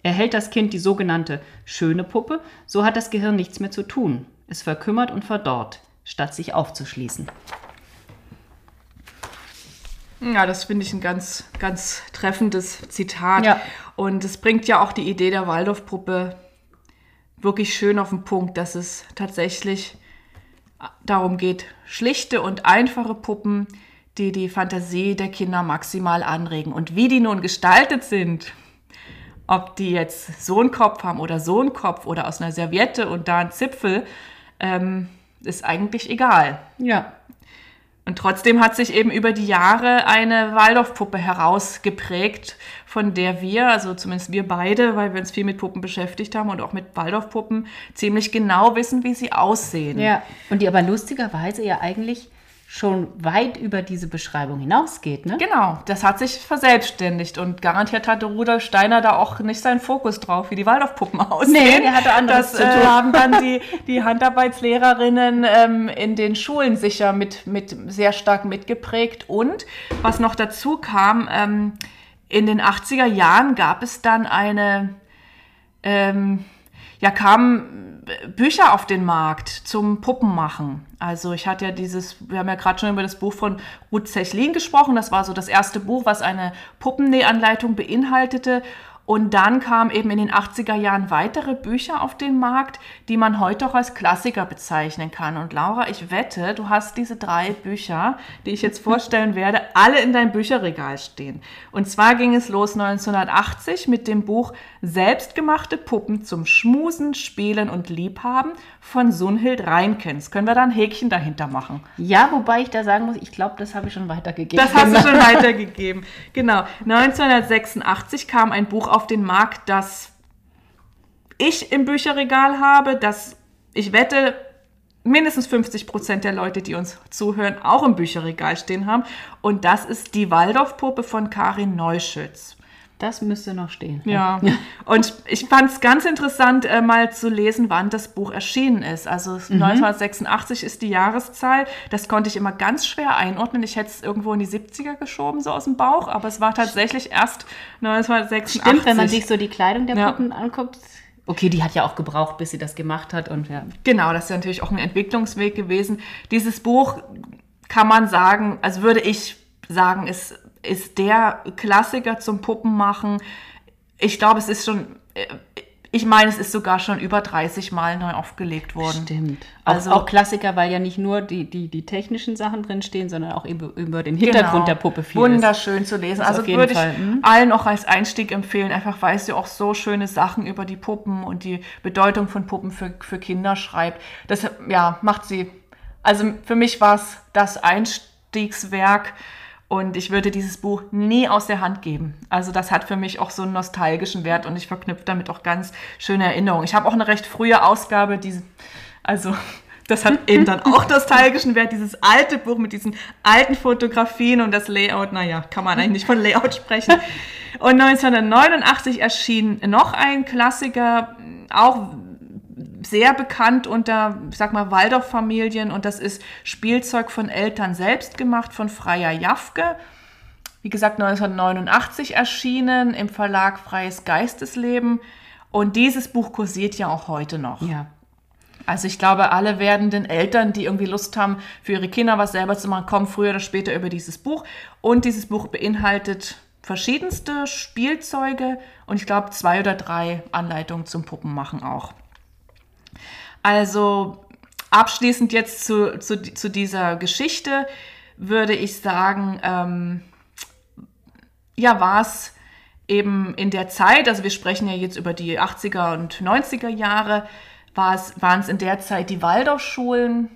S2: Erhält das Kind die sogenannte schöne Puppe, so hat das Gehirn nichts mehr zu tun. Es verkümmert und verdorrt, statt sich aufzuschließen.
S1: Ja, das finde ich ein ganz, ganz treffendes Zitat.
S2: Ja.
S1: Und es bringt ja auch die Idee der Waldorfpuppe wirklich schön auf den Punkt, dass es tatsächlich darum geht, schlichte und einfache Puppen, die die Fantasie der Kinder maximal anregen. Und wie die nun gestaltet sind, ob die jetzt so einen Kopf haben oder so einen Kopf oder aus einer Serviette und da ein Zipfel, ähm, ist eigentlich egal.
S2: Ja.
S1: Und trotzdem hat sich eben über die Jahre eine Waldorfpuppe herausgeprägt, von der wir, also zumindest wir beide, weil wir uns viel mit Puppen beschäftigt haben und auch mit Waldorfpuppen, ziemlich genau wissen, wie sie aussehen.
S2: Ja. Und die aber lustigerweise ja eigentlich schon weit über diese Beschreibung hinausgeht, ne?
S1: Genau, das hat sich verselbstständigt und garantiert hatte Rudolf Steiner da auch nicht seinen Fokus drauf, wie die Waldorfpuppen aussehen.
S2: Nee, der hatte anderes
S1: das
S2: zu
S1: äh,
S2: tun.
S1: haben dann die, die Handarbeitslehrerinnen ähm, in den Schulen sicher mit, mit sehr stark mitgeprägt. Und was noch dazu kam, ähm, in den 80er Jahren gab es dann eine, ähm, ja, kamen Bücher auf den Markt zum Puppenmachen. Also ich hatte ja dieses, wir haben ja gerade schon über das Buch von Ruth Zechlin gesprochen. Das war so das erste Buch, was eine Puppennähanleitung beinhaltete. Und dann kamen eben in den 80er Jahren weitere Bücher auf den Markt, die man heute auch als Klassiker bezeichnen kann. Und Laura, ich wette, du hast diese drei Bücher, die ich jetzt vorstellen werde, alle in deinem Bücherregal stehen. Und zwar ging es los 1980 mit dem Buch Selbstgemachte Puppen zum Schmusen, Spielen und Liebhaben von Sunhild Reinkens. Können wir da ein Häkchen dahinter machen?
S2: Ja, wobei ich da sagen muss, ich glaube, das habe ich schon weitergegeben.
S1: Das hast du schon weitergegeben. Genau. 1986 kam ein Buch auf den Markt, das ich im Bücherregal habe, das ich wette, mindestens 50 Prozent der Leute, die uns zuhören, auch im Bücherregal stehen haben. Und das ist die Waldorfpuppe von Karin Neuschütz.
S2: Das müsste noch stehen.
S1: Ja. Und ich fand es ganz interessant, äh, mal zu lesen, wann das Buch erschienen ist. Also 1986 ist die Jahreszahl. Das konnte ich immer ganz schwer einordnen. Ich hätte es irgendwo in die 70er geschoben, so aus dem Bauch, aber es war tatsächlich erst 1986.
S2: Stimmt, wenn man sich so die Kleidung der
S1: Ja.
S2: Puppen anguckt. Okay, die hat ja auch gebraucht, bis sie das gemacht hat und ja.
S1: Genau, das ist ja natürlich auch ein Entwicklungsweg gewesen. Dieses Buch kann man sagen, also würde ich sagen, ist, ist der Klassiker zum Puppenmachen. Ich glaube, es ist schon, äh, ich meine, es ist sogar schon über 30 Mal neu aufgelegt worden.
S2: Stimmt.
S1: Also-
S2: Also auch Klassiker, weil ja nicht nur die, die, die technischen Sachen drinstehen, sondern auch über, über den Hintergrund
S1: Genau.
S2: der Puppe viel.
S1: Wunderschön zu lesen.
S2: Das
S1: Also
S2: auf jeden
S1: würde ich
S2: Fall, hm?
S1: allen auch als Einstieg empfehlen, einfach weil sie auch so schöne Sachen über die Puppen und die Bedeutung von Puppen für, für Kinder schreibt. Das ja, macht sie. Also für mich war es das Einstiegswerk und ich würde dieses Buch nie aus der Hand geben. Also das hat für mich auch so einen nostalgischen Wert und ich verknüpfe damit auch ganz schöne Erinnerungen. Ich habe auch eine recht frühe Ausgabe, die, also das hat eben dann auch nostalgischen Wert, dieses alte Buch mit diesen alten Fotografien und das Layout, naja, kann man eigentlich nicht von Layout sprechen. Und 1989 erschien noch ein Klassiker, auch sehr bekannt unter, ich sag mal, Waldorf-Familien und das ist Spielzeug von Eltern selbst gemacht von Freier Jafke. Wie gesagt, 1989 erschienen im Verlag Freies Geistesleben und dieses Buch kursiert ja auch heute noch.
S2: Ja.
S1: Also ich glaube, alle werdenden Eltern, die irgendwie Lust haben, für ihre Kinder was selber zu machen, kommen früher oder später über dieses Buch. Und dieses Buch beinhaltet verschiedenste Spielzeuge und ich glaube zwei oder drei Anleitungen zum Puppenmachen auch. Also abschließend jetzt zu, zu, zu dieser Geschichte würde ich sagen, ähm, ja, war es eben in der Zeit, also wir sprechen ja jetzt über die 80er und 90er Jahre, waren es in der Zeit die Waldorfschulen,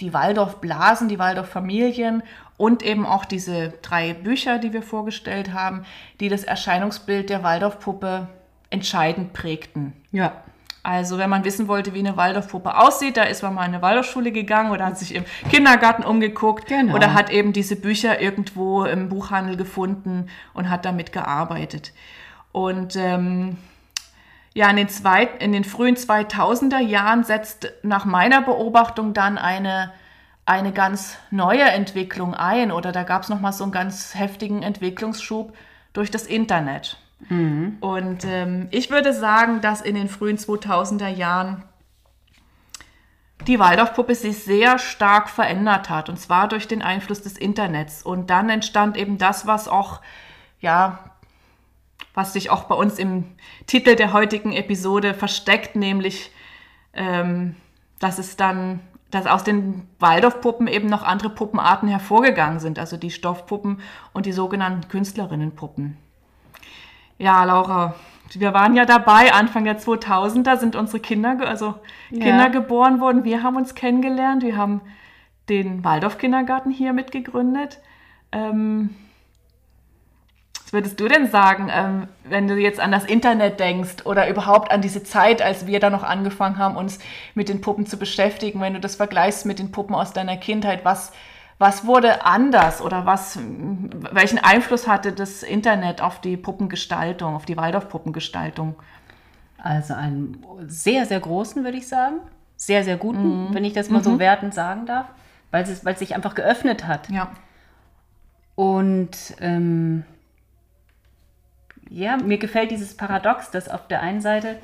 S1: die Waldorfblasen, die Waldorffamilien und eben auch diese drei Bücher, die wir vorgestellt haben, die das Erscheinungsbild der Waldorfpuppe entscheidend prägten.
S2: Ja.
S1: Also wenn man wissen wollte, wie eine Waldorfpuppe aussieht, da ist man mal in eine Waldorfschule gegangen oder hat sich im Kindergarten umgeguckt
S2: Genau.
S1: oder hat eben diese Bücher irgendwo im Buchhandel gefunden und hat damit gearbeitet. Und ähm, ja, in den, zwei, in den frühen 2000er Jahren setzt nach meiner Beobachtung dann eine, eine ganz neue Entwicklung ein oder da gab es nochmal so einen ganz heftigen Entwicklungsschub durch das Internet. Und ähm, ich würde sagen, dass in den frühen 2000er Jahren die Waldorfpuppe sich sehr stark verändert hat, und zwar durch den Einfluss des Internets. Und dann entstand eben das, was auch, ja, was sich auch bei uns im Titel der heutigen Episode versteckt, nämlich, ähm, dass es dann dass aus den Waldorfpuppen eben noch andere Puppenarten hervorgegangen sind, also die Stoffpuppen und die sogenannten Künstlerinnenpuppen. Ja, Laura, wir waren ja dabei, Anfang der 2000er sind unsere Kinder, also Kinder ja. geboren worden. Wir haben uns kennengelernt, wir haben den Waldorf-Kindergarten hier mitgegründet. Ähm, was würdest du denn sagen, ähm, wenn du jetzt an das Internet denkst oder überhaupt an diese Zeit, als wir da noch angefangen haben, uns mit den Puppen zu beschäftigen, wenn du das vergleichst mit den Puppen aus deiner Kindheit, was, was wurde anders oder was, welchen Einfluss hatte das Internet auf die Puppengestaltung, auf die Waldorf-Puppengestaltung?
S2: Also einen sehr, sehr großen, würde ich sagen. Sehr, sehr guten, mhm. wenn ich das mal mhm. so wertend sagen darf, weil es, weil es sich einfach geöffnet hat.
S1: Ja.
S2: Und ähm, ja, mir gefällt dieses Paradox, dass auf der einen Seite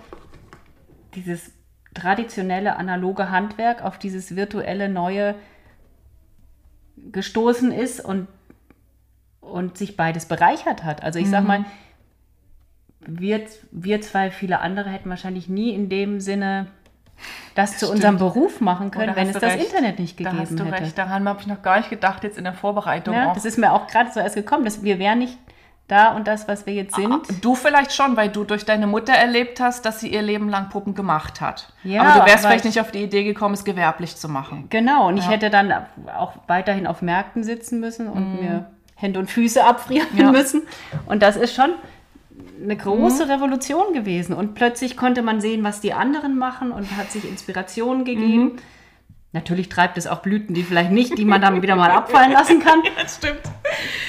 S2: dieses traditionelle analoge Handwerk auf dieses virtuelle neue gestoßen ist und, und sich beides bereichert hat. Also ich mhm. sag mal, wir, wir zwei, viele andere hätten wahrscheinlich nie in dem Sinne das, zu unserem Beruf machen können, wenn es das recht. Internet nicht gegeben hätte. Da hast du
S1: hätte. recht. Daran habe ich noch gar nicht gedacht jetzt in der Vorbereitung.
S2: Ja, das ist mir auch gerade so erst gekommen, dass wir wären nicht da und das, was wir jetzt sind. Ah,
S1: du vielleicht schon, weil du durch deine Mutter erlebt hast, dass sie ihr Leben lang Puppen gemacht hat. Ja, aber du wärst vielleicht nicht auf die Idee gekommen, es gewerblich zu machen.
S2: Genau, und ja. ich hätte dann auch weiterhin auf Märkten sitzen müssen und mm. mir Hände und Füße abfrieren ja. müssen. Und das ist schon eine große mhm. Revolution gewesen. Und plötzlich konnte man sehen, was die anderen machen und hat sich Inspirationen gegeben. Mhm. Natürlich treibt es auch Blüten, die vielleicht nicht, die man dann wieder mal abfallen lassen kann.
S1: Ja, das stimmt.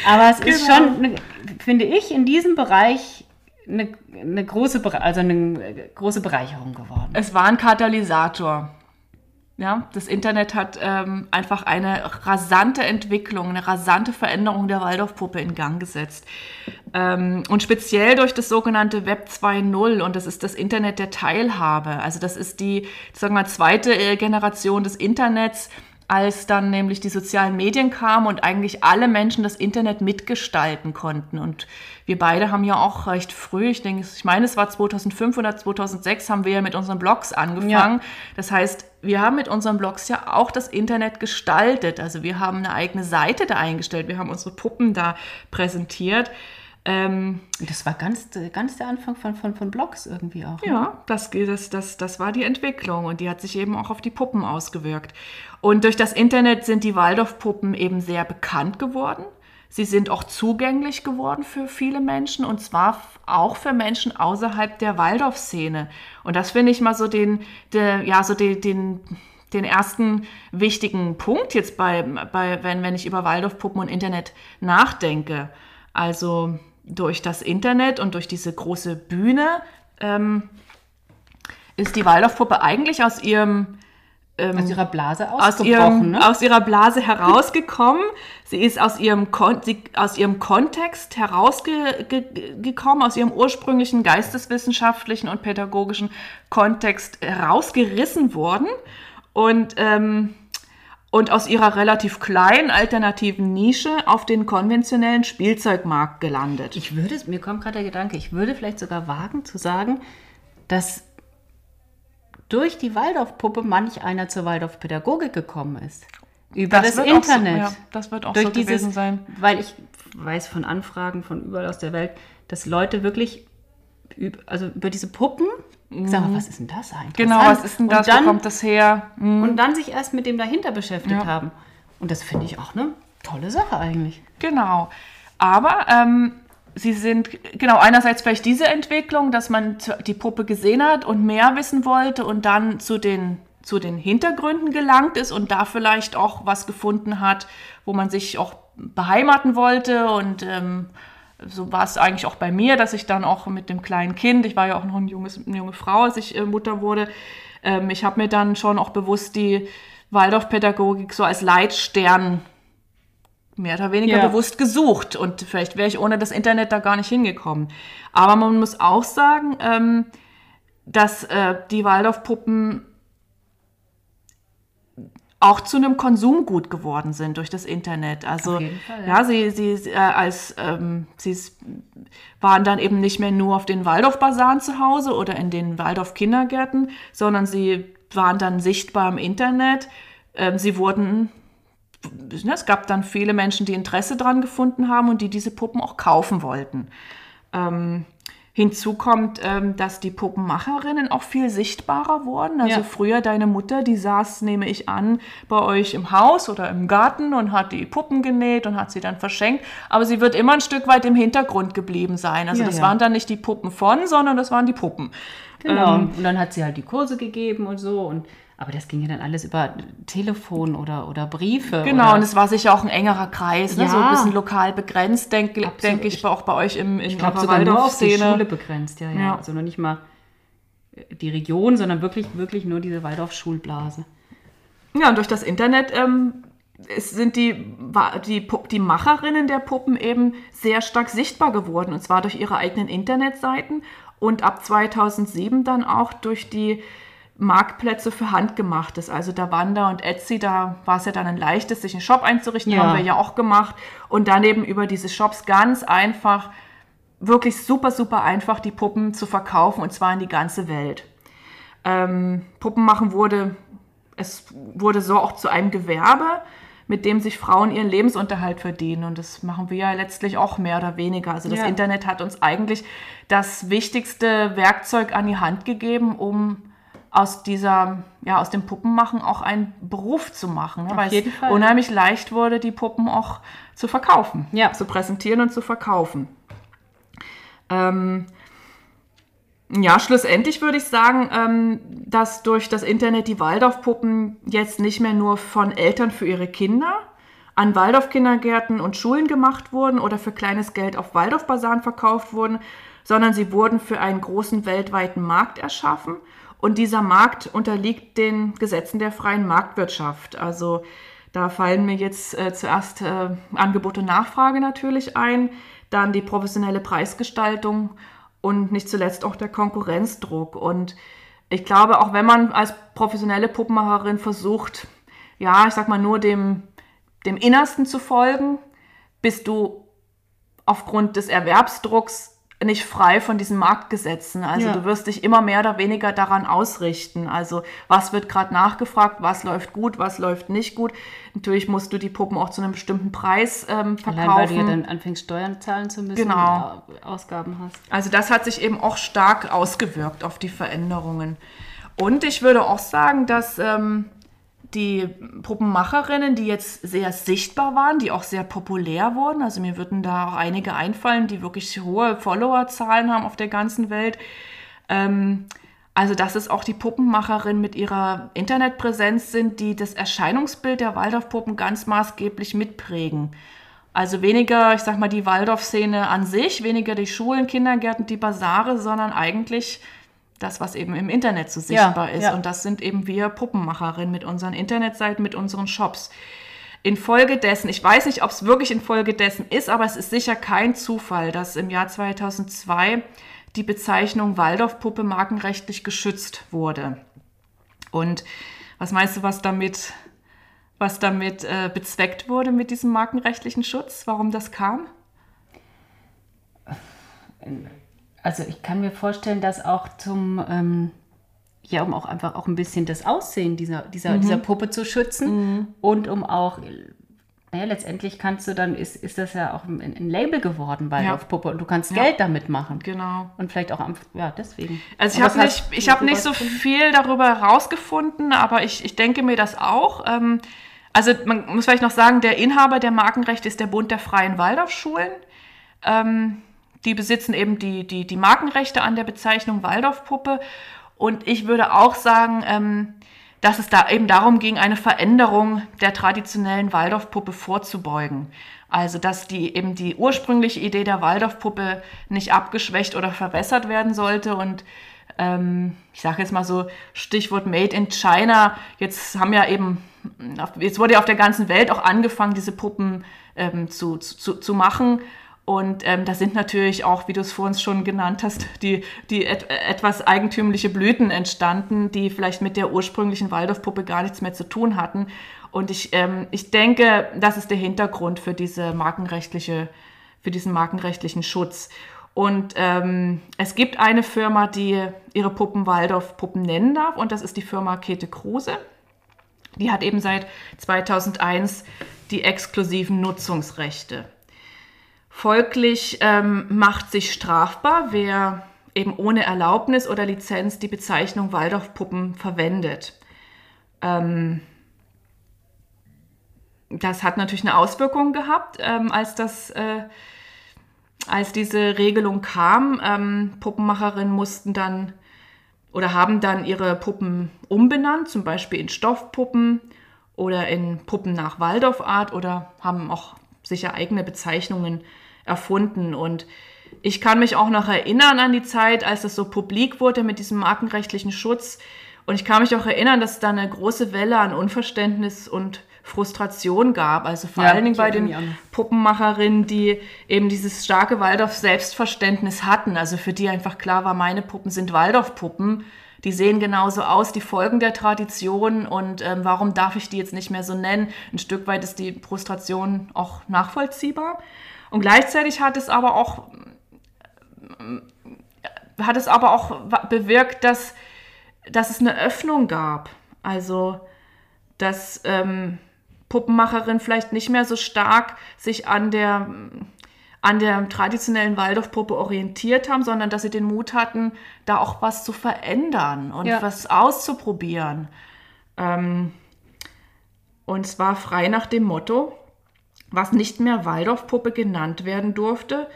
S2: Aber es genau. ist schon, eine, finde ich, in diesem Bereich eine, eine, große, also eine große Bereicherung geworden.
S1: Es war ein Katalysator. Ja, das Internet hat ähm, einfach eine rasante Entwicklung, eine rasante Veränderung der Waldorfpuppe in Gang gesetzt. Ähm, und speziell durch das sogenannte Web 2.0 und das ist das Internet der Teilhabe. Also das ist die, sagen wir, zweite äh, Generation des Internets, als dann nämlich die sozialen Medien kamen und eigentlich alle Menschen das Internet mitgestalten konnten. Und wir beide haben ja auch recht früh, ich denke, ich meine, es war 2005 oder 2006, haben wir ja mit unseren Blogs angefangen. Ja. Das heißt, wir haben mit unseren Blogs ja auch das Internet gestaltet. Also wir haben eine eigene Seite da eingestellt, wir haben unsere Puppen da präsentiert.
S2: Ähm, das war ganz, ganz der Anfang von, von, von Blogs irgendwie auch.
S1: Ne? Ja, das, das, das, das war die Entwicklung und die hat sich eben auch auf die Puppen ausgewirkt. Und durch das Internet sind die Waldorf-Puppen eben sehr bekannt geworden. Sie sind auch zugänglich geworden für viele Menschen und zwar auch für Menschen außerhalb der Waldorf-Szene. Und das finde ich mal so den, der, ja, so den, den, den ersten wichtigen Punkt jetzt bei, bei wenn, wenn ich über Waldorf-Puppen und Internet nachdenke. Also durch das Internet und durch diese große Bühne ähm, ist die Waldorfpuppe eigentlich aus ihrem
S2: ähm, aus ihrer Blase
S1: aus, ihrem, ne? aus ihrer Blase herausgekommen. sie ist aus ihrem, Kon sie, aus ihrem Kontext herausgekommen, aus ihrem ursprünglichen geisteswissenschaftlichen und pädagogischen Kontext herausgerissen worden und ähm, und aus ihrer relativ kleinen alternativen Nische auf den konventionellen Spielzeugmarkt gelandet.
S2: Ich würde, mir kommt gerade der Gedanke, ich würde vielleicht sogar wagen zu sagen, dass durch die Waldorfpuppe manch einer zur Waldorfpädagogik gekommen ist. Über das, das Internet. So, ja,
S1: das wird auch durch so dieses, gewesen sein.
S2: Weil ich weiß von Anfragen von überall aus der Welt, dass Leute wirklich also über diese Puppen
S1: ich sag mal, was ist denn das eigentlich?
S2: Genau, was ist denn das?
S1: Dann, Wo kommt das her?
S2: Mhm. Und dann sich erst mit dem dahinter beschäftigt ja. haben. Und das finde ich auch eine tolle Sache eigentlich.
S1: Genau. Aber ähm, sie sind, genau, einerseits vielleicht diese Entwicklung, dass man die Puppe gesehen hat und mehr wissen wollte und dann zu den, zu den Hintergründen gelangt ist und da vielleicht auch was gefunden hat, wo man sich auch beheimaten wollte und ähm, so war es eigentlich auch bei mir, dass ich dann auch mit dem kleinen Kind, ich war ja auch noch ein junges, eine junge Frau, als ich äh, Mutter wurde, ähm, ich habe mir dann schon auch bewusst die Waldorfpädagogik so als Leitstern mehr oder weniger ja. bewusst gesucht. Und vielleicht wäre ich ohne das Internet da gar nicht hingekommen. Aber man muss auch sagen, ähm, dass äh, die Waldorfpuppen auch zu einem Konsumgut geworden sind durch das Internet. Also Fall, ja. ja. sie, sie äh, als ähm, sie waren dann eben nicht mehr nur auf den Waldorf-Basaren zu Hause oder in den Waldorf-Kindergärten, sondern sie waren dann sichtbar im Internet ähm, sie wurden, es gab dann viele Menschen, die Interesse dran gefunden haben und die diese Puppen auch kaufen wollten. Ähm, Hinzu kommt, ähm, dass die Puppenmacherinnen auch viel sichtbarer wurden. Also
S2: Ja.
S1: früher deine Mutter, die saß, nehme ich an, bei euch im Haus oder im Garten und hat die Puppen genäht und hat sie dann verschenkt. Aber sie wird immer ein Stück weit im Hintergrund geblieben sein. Also
S2: Ja,
S1: das
S2: ja.
S1: waren dann nicht die Puppen von, sondern das waren die Puppen.
S2: Genau.
S1: Ähm,
S2: und dann hat sie halt die Kurse gegeben und so. Und, aber das ging ja dann alles über Telefon oder, oder Briefe.
S1: Genau,
S2: oder,
S1: und es war sicher auch ein engerer Kreis, ne?
S2: Ja.
S1: so ein bisschen lokal begrenzt, denke denk ich, auch bei euch im, in
S2: ich glaube
S1: eurer
S2: sogar nur auf die. Schule begrenzt, ja, ja.
S1: Ja.
S2: Also noch nicht mal äh, die Region, sondern wirklich, wirklich nur diese Waldorf-Schulblase.
S1: Ja, und durch das Internet ähm, es sind die, die, die Macherinnen der Puppen eben sehr stark sichtbar geworden. Und zwar durch ihre eigenen Internetseiten und ab 2007 dann auch durch die Marktplätze für Handgemachtes. Also der Wanda und Etsy, da war es ja dann ein leichtes, sich einen Shop einzurichten,
S2: Ja.
S1: haben wir ja auch gemacht. Und dann eben über diese Shops ganz einfach, wirklich super, super einfach die Puppen zu verkaufen und zwar in die ganze Welt. Ähm, Puppenmachen wurde, es wurde so auch zu einem Gewerbe, mit dem sich Frauen ihren Lebensunterhalt verdienen. Und das machen wir ja letztlich auch mehr oder weniger. Also das
S2: Ja.
S1: Internet hat uns eigentlich das wichtigste Werkzeug an die Hand gegeben, um aus dieser, ja, aus dem Puppenmachen auch einen Beruf zu machen. Ne? Weil es
S2: Fall.
S1: unheimlich leicht wurde, die Puppen auch zu verkaufen.
S2: Ja.
S1: Zu präsentieren und zu verkaufen. Ähm, ja, schlussendlich würde ich sagen, ähm, dass durch das Internet die Waldorfpuppen jetzt nicht mehr nur von Eltern für ihre Kinder an Waldorfkindergärten und Schulen gemacht wurden oder für kleines Geld auf Waldorfbasaren verkauft wurden, sondern sie wurden für einen großen weltweiten Markt erschaffen. Und dieser Markt unterliegt den Gesetzen der freien Marktwirtschaft. Also da fallen mir jetzt äh, zuerst äh, Angebot und Nachfrage natürlich ein, dann die professionelle Preisgestaltung und nicht zuletzt auch der Konkurrenzdruck. Und ich glaube, auch wenn man als professionelle Puppenmacherin versucht, ja, ich sag mal nur dem, dem Innersten zu folgen, bist du aufgrund des Erwerbsdrucks nicht frei von diesen Marktgesetzen. Also
S2: Ja.
S1: du wirst dich immer mehr oder weniger daran ausrichten. Also was wird gerade nachgefragt, was läuft gut, was läuft nicht gut. Natürlich musst du die Puppen auch zu einem bestimmten Preis ähm, verkaufen.
S2: Allein weil du ja dann anfängst, Steuern zahlen zu müssen
S1: Genau.
S2: und Ausgaben hast.
S1: Also das hat sich eben auch stark ausgewirkt auf die Veränderungen. Und ich würde auch sagen, dass ähm, die Puppenmacherinnen, die jetzt sehr sichtbar waren, die auch sehr populär wurden, also mir würden da auch einige einfallen, die wirklich hohe Followerzahlen haben auf der ganzen Welt. Ähm, also dass es auch die Puppenmacherinnen mit ihrer Internetpräsenz sind, die das Erscheinungsbild der Waldorfpuppen ganz maßgeblich mitprägen. Also weniger, ich sag mal, die Waldorf-Szene an sich, weniger die Schulen, Kindergärten, die Basare, sondern eigentlich das, was eben im Internet so sichtbar ist.
S2: ja.
S1: Und das sind eben wir Puppenmacherinnen mit unseren Internetseiten, mit unseren Shops. Infolgedessen, ich weiß nicht, ob es wirklich infolgedessen ist, aber es ist sicher kein Zufall, dass im Jahr 2002 die Bezeichnung Waldorfpuppe markenrechtlich geschützt wurde. Und was meinst du, was damit, was damit äh, bezweckt wurde mit diesem markenrechtlichen Schutz? Warum das kam?
S2: Also ich kann mir vorstellen, dass auch zum, ähm, ja, um auch einfach auch ein bisschen das Aussehen dieser, dieser, dieser Puppe zu schützen und um auch, naja, letztendlich kannst du dann, ist, ist das ja auch ein, ein Label geworden, Waldorfpuppe, und du kannst
S1: Ja.
S2: Geld damit machen.
S1: Genau.
S2: Und vielleicht auch, am, ja, deswegen.
S1: Also ich habe nicht, ich hab nicht so viel darüber herausgefunden, aber ich, ich denke mir das auch. Ähm, also man muss vielleicht noch sagen, der Inhaber der Markenrechte ist der Bund der Freien Waldorfschulen. Ähm, die besitzen eben die, die, die Markenrechte an der Bezeichnung Waldorfpuppe. Und ich würde auch sagen, ähm, dass es da eben darum ging, eine Veränderung der traditionellen Waldorfpuppe vorzubeugen. Also, dass die eben die ursprüngliche Idee der Waldorfpuppe nicht abgeschwächt oder verwässert werden sollte und ähm, ich sage jetzt mal so Stichwort Made in China. Jetzt haben ja eben, jetzt wurde ja auf der ganzen Welt auch angefangen, diese Puppen ähm, zu, zu, zu machen. Und ähm, da sind natürlich auch, wie du es vorhin schon genannt hast, die, die et etwas eigentümliche Blüten entstanden, die vielleicht mit der ursprünglichen Waldorfpuppe gar nichts mehr zu tun hatten. Und ich, ähm, ich denke, das ist der Hintergrund für diese markenrechtliche, für diesen markenrechtlichen Schutz. Und ähm, es gibt eine Firma, die ihre Puppen Waldorf Puppen nennen darf, und das ist die Firma Käthe Kruse. Die hat eben seit 2001 die exklusiven Nutzungsrechte. Folglich ähm, macht sich strafbar, wer eben ohne Erlaubnis oder Lizenz die Bezeichnung Waldorfpuppen verwendet. Ähm, das hat natürlich eine Auswirkung gehabt, ähm, als das, äh, als diese Regelung kam. Ähm, Puppenmacherinnen mussten dann oder haben dann ihre Puppen umbenannt, zum Beispiel in Stoffpuppen oder in Puppen nach Waldorfart oder haben auch sicher eigene Bezeichnungen erfunden. Und ich kann mich auch noch erinnern an die Zeit, als das so publik wurde mit diesem markenrechtlichen Schutz. Und ich kann mich auch erinnern, dass es da eine große Welle an Unverständnis und Frustration gab. Also vor ja, allen Dingen bei den Puppenmacherinnen, die eben dieses starke Waldorf-Selbstverständnis hatten. Also für die einfach klar war, meine Puppen sind Waldorf-Puppen. Die sehen genauso aus, die folgen der Tradition und ähm, warum darf ich die jetzt nicht mehr so nennen? Ein Stück weit ist die Frustration auch nachvollziehbar. Und gleichzeitig hat es aber auch, hat es aber auch bewirkt, dass, dass es eine Öffnung gab. Also, dass ähm, Puppenmacherin vielleicht nicht mehr so stark sich an der, an der traditionellen Waldorfpuppe orientiert haben, sondern dass sie den Mut hatten, da auch was zu verändern und ja. was auszuprobieren. Ähm, und zwar frei nach dem Motto, was nicht mehr Waldorfpuppe genannt werden durfte,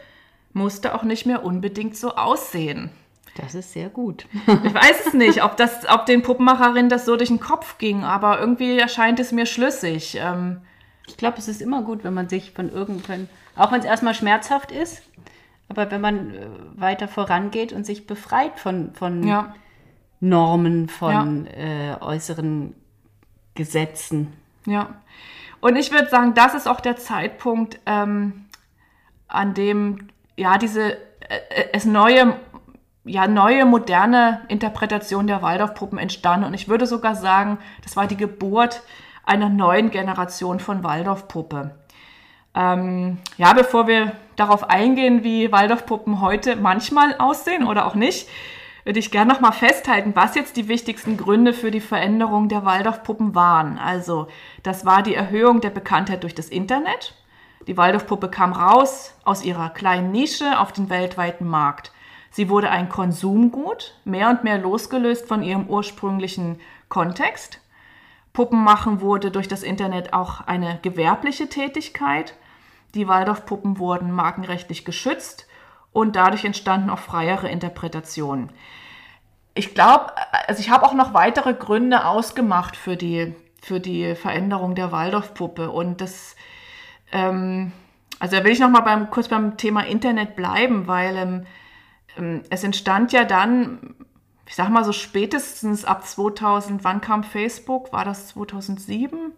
S1: musste auch nicht mehr unbedingt so aussehen.
S2: Das ist sehr gut.
S1: Ich weiß es nicht, ob, das, ob den Puppenmacherinnen das so durch den Kopf ging, aber irgendwie erscheint es mir schlüssig. Ähm,
S2: ich glaube, es ist immer gut, wenn man sich von irgendwann, auch wenn es erstmal schmerzhaft ist, aber wenn man äh, weiter vorangeht und sich befreit von, von ja. Normen, von ja. äh, äußeren Gesetzen.
S1: Ja. Und ich würde sagen, das ist auch der Zeitpunkt, ähm, an dem ja diese äh, äh es neue ja, neue, moderne Interpretation der Waldorfpuppen entstanden. Und ich würde sogar sagen, das war die Geburt einer neuen Generation von Waldorfpuppe. Ähm, ja, bevor wir darauf eingehen, wie Waldorfpuppen heute manchmal aussehen oder auch nicht, würde ich gerne nochmal festhalten, was jetzt die wichtigsten Gründe für die Veränderung der Waldorfpuppen waren. Also, das war die Erhöhung der Bekanntheit durch das Internet. Die Waldorfpuppe kam raus aus ihrer kleinen Nische auf den weltweiten Markt. Sie wurde ein Konsumgut, mehr und mehr losgelöst von ihrem ursprünglichen Kontext. Puppenmachen wurde durch das Internet auch eine gewerbliche Tätigkeit. Die Waldorfpuppen wurden markenrechtlich geschützt und dadurch entstanden auch freiere Interpretationen. Ich glaube, also ich habe auch noch weitere Gründe ausgemacht für die, für die Veränderung der Waldorfpuppe und das, ähm, also da will ich noch mal beim, kurz beim Thema Internet bleiben, weil ähm, ähm, es entstand ja dann, ich sag mal so spätestens ab 2000, wann kam Facebook? War das 2007?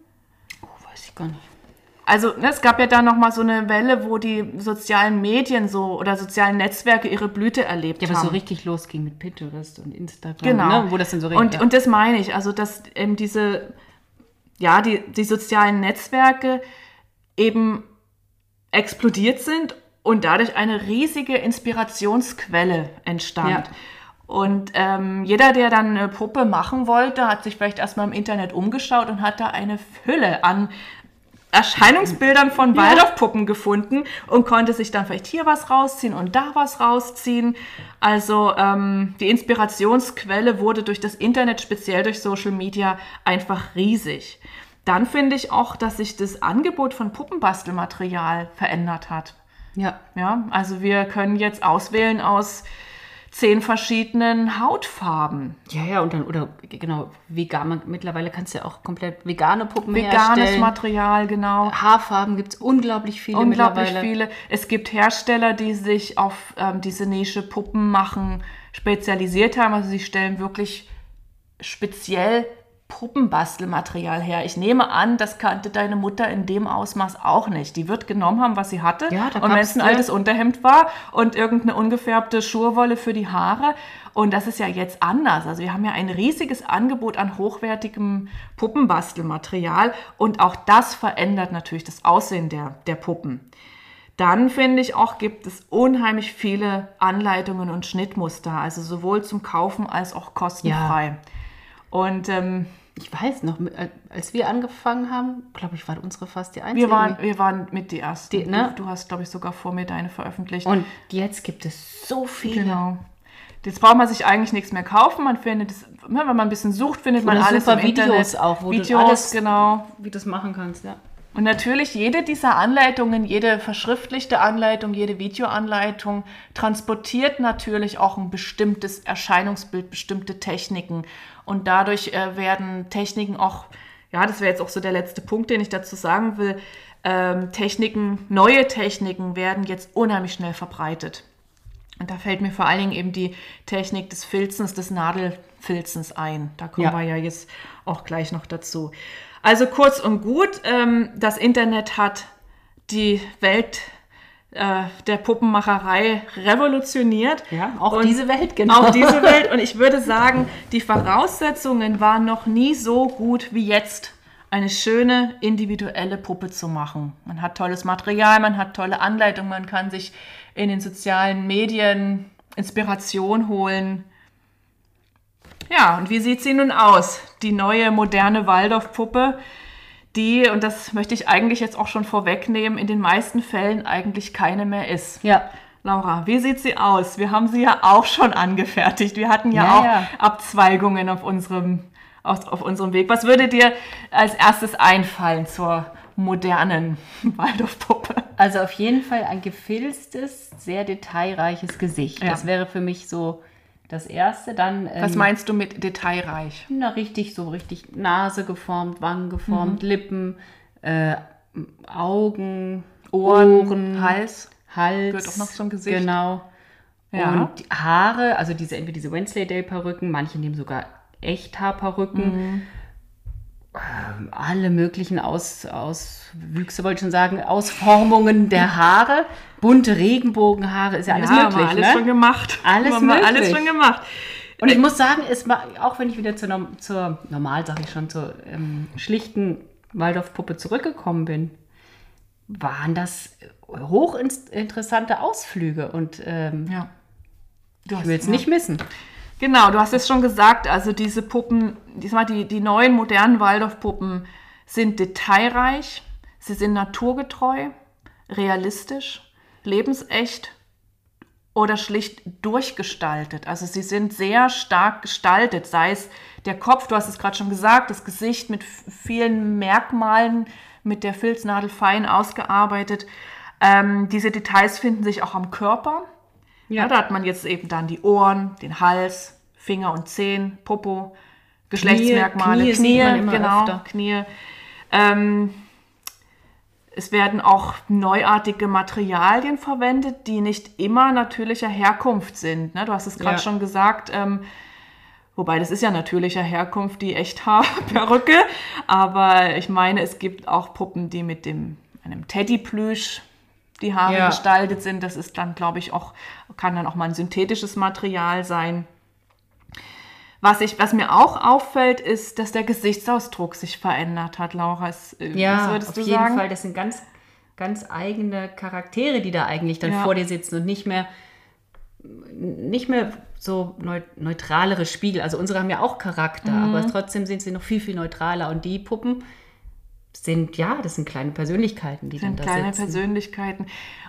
S2: Oh, weiß ich gar nicht.
S1: Also ne, es gab ja dann noch mal so eine Welle, wo die sozialen Medien so oder sozialen Netzwerke ihre Blüte erlebt
S2: ja,
S1: haben.
S2: Ja, was so richtig losging mit Pinterest und Instagram.
S1: Genau.
S2: Ne?
S1: Wo das dann so richtig, und, ja. und das meine ich, also dass eben diese, ja, die, die sozialen Netzwerke eben explodiert sind und dadurch eine riesige Inspirationsquelle entstand. Ja. Und ähm, jeder, der dann eine Puppe machen wollte, hat sich vielleicht erstmal im Internet umgeschaut und hat da eine Fülle an Erscheinungsbildern von Waldorfpuppen ja. gefunden und konnte sich dann vielleicht hier was rausziehen und da was rausziehen. Also ähm, die Inspirationsquelle wurde durch das Internet, speziell durch Social Media, einfach riesig. Dann finde ich auch, dass sich das Angebot von Puppenbastelmaterial verändert hat. Ja. Ja, also wir können jetzt auswählen aus zehn verschiedenen Hautfarben.
S2: Ja, ja, und dann, oder genau, vegan, mittlerweile kannst du ja auch komplett vegane Puppen
S1: Veganes herstellen. Material, genau.
S2: Haarfarben gibt es unglaublich viele
S1: Unglaublich viele. Es gibt Hersteller, die sich auf ähm, diese Nische Puppen machen spezialisiert haben. Also sie stellen wirklich speziell Puppenbastelmaterial her. Ich nehme an, das kannte deine Mutter in dem Ausmaß auch nicht. Die wird genommen haben, was sie hatte. Ja, und wenn es ein altes Unterhemd war und irgendeine ungefärbte Schurwolle für die Haare. Und das ist ja jetzt anders. Also wir haben ja ein riesiges Angebot an hochwertigem Puppenbastelmaterial. Und auch das verändert natürlich das Aussehen der, der Puppen. Dann finde ich auch, gibt es unheimlich viele Anleitungen und Schnittmuster, also sowohl zum Kaufen als auch kostenfrei. Ja. Und ähm,
S2: ich weiß noch, äh, als wir angefangen haben, glaube ich, war unsere fast die einzige.
S1: Wir waren, wir waren mit die ersten.
S2: Die, ne?
S1: Du hast, glaube ich, sogar vor mir deine veröffentlicht.
S2: Und jetzt gibt es so viele.
S1: genau. Jetzt braucht man sich eigentlich nichts mehr kaufen. Man findet es, ne, wenn man ein bisschen sucht, findet man
S2: Oder
S1: alles
S2: super
S1: im
S2: Videos
S1: Internet.
S2: auch, wo du
S1: Videos,
S2: alles-
S1: genau.
S2: Wie du das machen kannst, ja.
S1: Und natürlich jede dieser Anleitungen, jede verschriftlichte Anleitung, jede Videoanleitung transportiert natürlich auch ein bestimmtes Erscheinungsbild, bestimmte Techniken. Und dadurch äh, werden Techniken auch, ja, das wäre jetzt auch so der letzte Punkt, den ich dazu sagen will, ähm, Techniken, neue Techniken werden jetzt unheimlich schnell verbreitet. Und da fällt mir vor allen Dingen eben die Technik des Filzens, des Nadelfilzens ein. Da kommen
S2: Ja.
S1: wir ja jetzt auch gleich noch dazu. Also kurz und gut, ähm, das Internet hat die Welt der Puppenmacherei revolutioniert.
S2: Ja, auch
S1: Und
S2: diese Welt, genau.
S1: Auch diese Welt. Und ich würde sagen, die Voraussetzungen waren noch nie so gut wie jetzt, eine schöne individuelle Puppe zu machen. Man hat tolles Material, man hat tolle Anleitungen, man kann sich in den sozialen Medien Inspiration holen. Ja, und wie sieht sie nun aus? Die neue moderne Waldorfpuppe, die, und das möchte ich eigentlich jetzt auch schon vorwegnehmen, in den meisten Fällen eigentlich keine mehr ist.
S2: Ja.
S1: Laura, wie sieht sie aus? Wir haben sie ja auch schon angefertigt. Wir hatten ja,
S2: Ja,
S1: auch
S2: ja.
S1: Abzweigungen auf unserem, auf, auf unserem Weg. Was würde dir als erstes einfallen zur modernen Waldorfpuppe?
S2: Also auf jeden Fall ein gefilztes, sehr detailreiches Gesicht.
S1: Ja.
S2: Das wäre für mich so das Erste. Dann ähm,
S1: Was meinst du mit detailreich?
S2: na, richtig so richtig Nase geformt, Wangen
S1: Mhm.
S2: geformt, Lippen, äh, Augen,
S1: Ohren,
S2: Ohren,
S1: Hals?
S2: Hals.
S1: Gehört auch noch zum Gesicht.
S2: Genau.
S1: Ja.
S2: Und die Haare, also diese entweder diese Wensleydale-Perücken, manche nehmen sogar Echthaarperücken.
S1: Mhm.
S2: Ähm, alle möglichen Aus, Auswüchse, wollte ich schon sagen, Ausformungen der Haare. Bunte Regenbogenhaare, ist ja alles
S1: ja,
S2: möglich.
S1: alles
S2: ne?
S1: schon gemacht.
S2: Alles
S1: haben
S2: möglich.
S1: alles schon gemacht.
S2: Und ich muss sagen, es war, auch wenn ich wieder zur, zur normal, sag ich schon, zur ähm, schlichten Waldorfpuppe zurückgekommen bin, waren das hochinteressante Ausflüge und ähm,
S1: Ja.
S2: Ich will es nicht missen.
S1: Genau, du hast es schon gesagt, also diese Puppen, diesmal die, die neuen modernen Waldorfpuppen sind detailreich, sie sind naturgetreu, realistisch, lebensecht oder schlicht durchgestaltet. Also sie sind sehr stark gestaltet, sei es der Kopf, du hast es gerade schon gesagt, das Gesicht mit vielen Merkmalen, mit der Filznadel fein ausgearbeitet. Ähm, diese Details finden sich auch am Körper. Ja. da hat man jetzt eben dann die Ohren, den Hals, Finger und Zehen, Popo, Geschlechtsmerkmale,
S2: Knie
S1: Knie,
S2: immer
S1: genau,
S2: öfter.
S1: Knie. Ähm, es werden auch neuartige Materialien verwendet, die nicht immer natürlicher Herkunft sind. Ne? Du hast es gerade
S2: Ja.
S1: schon gesagt. Ähm, Wobei, das ist ja natürlicher Herkunft, die Echthaarperücke. Aber ich meine, es gibt auch Puppen, die mit dem, einem Teddyplüsch die Haare
S2: Ja.
S1: gestaltet sind. Das ist dann, glaube ich, auch, kann dann auch mal ein synthetisches Material sein. Was, ich, was mir auch auffällt, ist, dass der Gesichtsausdruck sich verändert hat, Laura. Es- äh, was
S2: Ja,
S1: würdest
S2: auf
S1: du
S2: jeden
S1: sagen?
S2: Fall. Das sind ganz, ganz eigene Charaktere, die da eigentlich dann
S1: Ja.
S2: vor dir sitzen und nicht mehr, nicht mehr so neu, neutralere Spiegel. Also unsere haben ja auch Charakter,
S1: Mhm.
S2: aber trotzdem sind sie noch viel, viel neutraler. Und die Puppen sind, ja, das sind kleine Persönlichkeiten, die
S1: sind
S2: dann da
S1: kleine
S2: sitzen.
S1: Persönlichkeiten.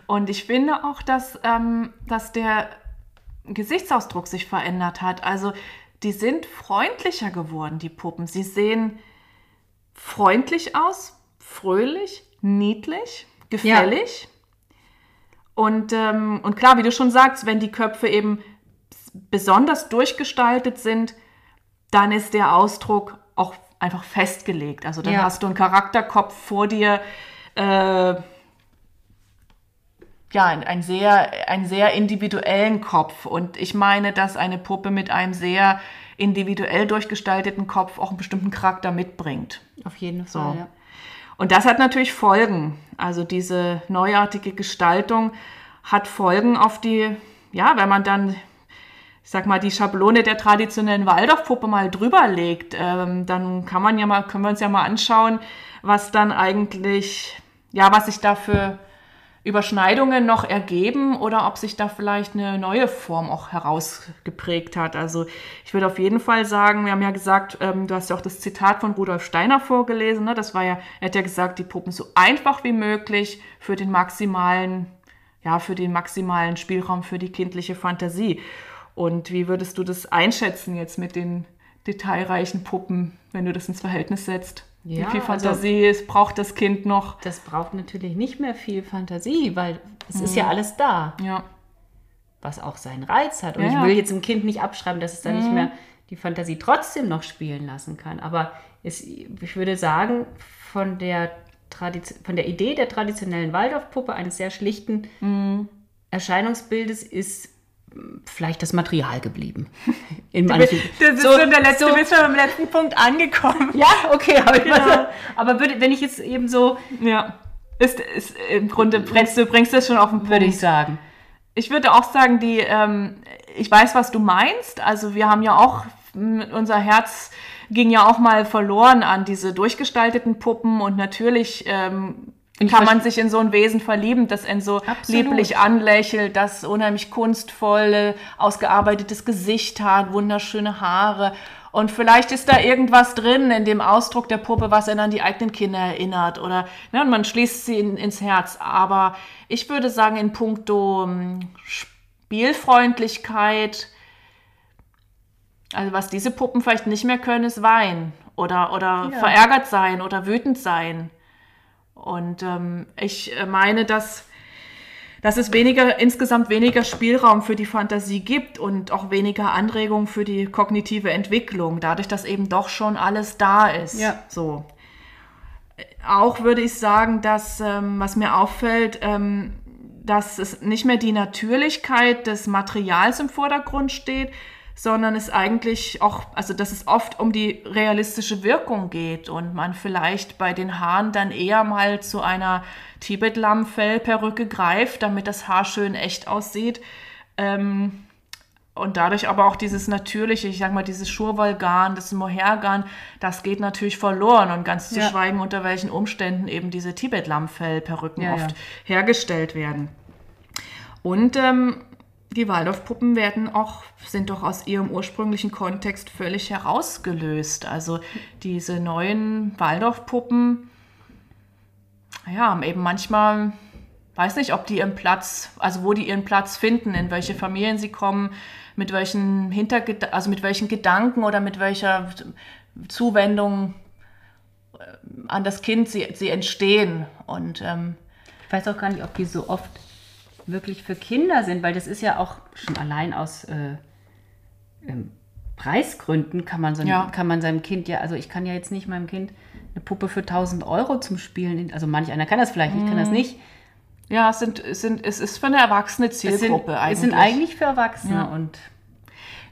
S1: Und ich finde auch, dass, ähm, dass der Gesichtsausdruck sich verändert hat. Also die sind freundlicher geworden, die Puppen. Sie sehen freundlich aus, fröhlich, niedlich, gefällig. Und, ähm, und klar, wie du schon sagst, wenn die Köpfe eben besonders durchgestaltet sind, dann ist der Ausdruck einfach festgelegt. Also dann
S2: Ja.
S1: hast du einen Charakterkopf vor dir, äh, ja, ein, sehr, einen sehr individuellen Kopf. Und ich meine, dass eine Puppe mit einem sehr individuell durchgestalteten Kopf auch einen bestimmten Charakter mitbringt.
S2: Auf jeden Fall, ja.
S1: Und das hat natürlich Folgen. Also diese neuartige Gestaltung hat Folgen auf die, ja, wenn man dann, ich sag mal, die Schablone der traditionellen Waldorfpuppe mal drüber legt, ähm, dann kann man ja mal, können wir uns ja mal anschauen, was dann eigentlich, ja, was sich da für Überschneidungen noch ergeben oder ob sich da vielleicht eine neue Form auch herausgeprägt hat. Also ich würde auf jeden Fall sagen, wir haben ja gesagt, ähm, du hast ja auch das Zitat von Rudolf Steiner vorgelesen, ne? das war ja, er hat ja gesagt, die Puppen so einfach wie möglich für den maximalen, ja, für den maximalen Spielraum für die kindliche Fantasie. Und wie würdest du das einschätzen jetzt mit den detailreichen Puppen, wenn du das ins Verhältnis setzt?
S2: Ja,
S1: Wie viel
S2: also-
S1: Fantasie es braucht das Kind noch?
S2: Das braucht natürlich nicht mehr viel Fantasie, weil es ist ja alles da,
S1: Ja.
S2: was auch seinen Reiz hat. Und
S1: Ja,
S2: ich will jetzt dem Kind nicht abschreiben, dass es dann nicht mehr die Fantasie trotzdem noch spielen lassen kann. Aber es, ich würde sagen, von der, von der Idee der traditionellen Waldorfpuppe, eines sehr schlichten Erscheinungsbildes, ist vielleicht das Material geblieben. In manchen.
S1: Das ist
S2: So-
S1: schon der letzte,
S2: so-
S1: du bist schon beim letzten Punkt angekommen.
S2: Ja, okay, aber, ich
S1: Genau.
S2: weiß, aber würde, wenn ich jetzt eben so,
S1: Ja. Ist, ist, Im Grunde bringst du bringst das schon auf den Punkt.
S2: würde ich sagen.
S1: Ich würde auch sagen, die, ähm, ich weiß, was du meinst. Also wir haben ja auch, unser Herz ging ja auch mal verloren an diese durchgestalteten Puppen und natürlich ähm, kann man sich in so ein Wesen verlieben, das einen so
S2: Absolut.
S1: lieblich anlächelt, das unheimlich kunstvolle, ausgearbeitetes Gesicht hat, wunderschöne Haare. Und vielleicht ist da irgendwas drin in dem Ausdruck der Puppe, was einen an die eigenen Kinder erinnert. Oder ne, und man schließt sie in, ins Herz. Aber ich würde sagen, in puncto ähm, Spielfreundlichkeit, also was diese Puppen vielleicht nicht mehr können, ist weinen oder, oder
S2: Ja.
S1: verärgert sein oder wütend sein. Und ähm, ich äh, meine, dass, dass es weniger, insgesamt weniger Spielraum für die Fantasie gibt und auch weniger Anregung für die kognitive Entwicklung, dadurch, dass eben doch schon alles da ist.
S2: Ja.
S1: So. Auch würde ich sagen, dass, ähm, was mir auffällt, ähm, dass es nicht mehr die Natürlichkeit des Materials im Vordergrund steht, sondern es eigentlich auch, also dass es oft um die realistische Wirkung geht und man vielleicht bei den Haaren dann eher mal zu einer Tibet-Lammfell-Perücke greift, damit das Haar schön echt aussieht. Ähm, und dadurch aber auch dieses natürliche, ich sag mal, dieses Schurwollgarn, das Mohairgarn, das geht natürlich verloren und ganz zu
S2: Ja.
S1: schweigen, unter welchen Umständen eben diese Tibet-Lammfell-Perücken
S2: Ja,
S1: oft
S2: ja.
S1: hergestellt werden. Und ähm, die Waldorfpuppen werden auch, sind doch aus ihrem ursprünglichen Kontext völlig herausgelöst. Also diese neuen Waldorfpuppen, ja, eben manchmal, weiß nicht, ob die ihren Platz, also wo die ihren Platz finden, in welche Familien sie kommen, mit welchen Hinterged also mit welchen Gedanken oder mit welcher Zuwendung äh, an das Kind sie, sie entstehen. Und ähm,
S2: Ich weiß auch gar nicht, ob die so oft wirklich für Kinder sind, weil das ist ja auch schon allein aus äh, ähm, Preisgründen kann man, so,
S1: Ja.
S2: kann man seinem Kind ja, also ich kann ja jetzt nicht meinem Kind eine Puppe für 1000 Euro zum Spielen, also manch einer kann das vielleicht, ich kann das nicht.
S1: ja, es, sind, es, sind, es ist für eine erwachsene
S2: Es sind,
S1: Zielgruppe eigentlich.
S2: es sind eigentlich für Erwachsene
S1: Ja.
S2: und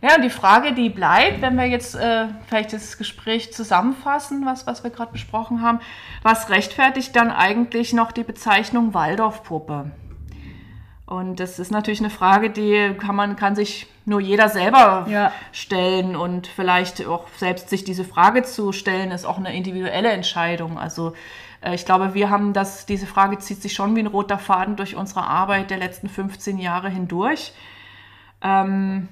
S1: Ja, und die Frage, die bleibt, wenn wir jetzt äh, vielleicht das Gespräch zusammenfassen, was, was wir gerade besprochen haben, was rechtfertigt dann eigentlich noch die Bezeichnung Waldorfpuppe? Und das ist natürlich eine Frage, die kann man kann sich nur jeder selber
S2: Ja.
S1: stellen und vielleicht auch selbst sich diese Frage zu stellen, ist auch eine individuelle Entscheidung. Also äh, ich glaube, wir haben das, diese Frage zieht sich schon wie ein roter Faden durch unsere Arbeit der letzten 15 Jahre hindurch. Ähm,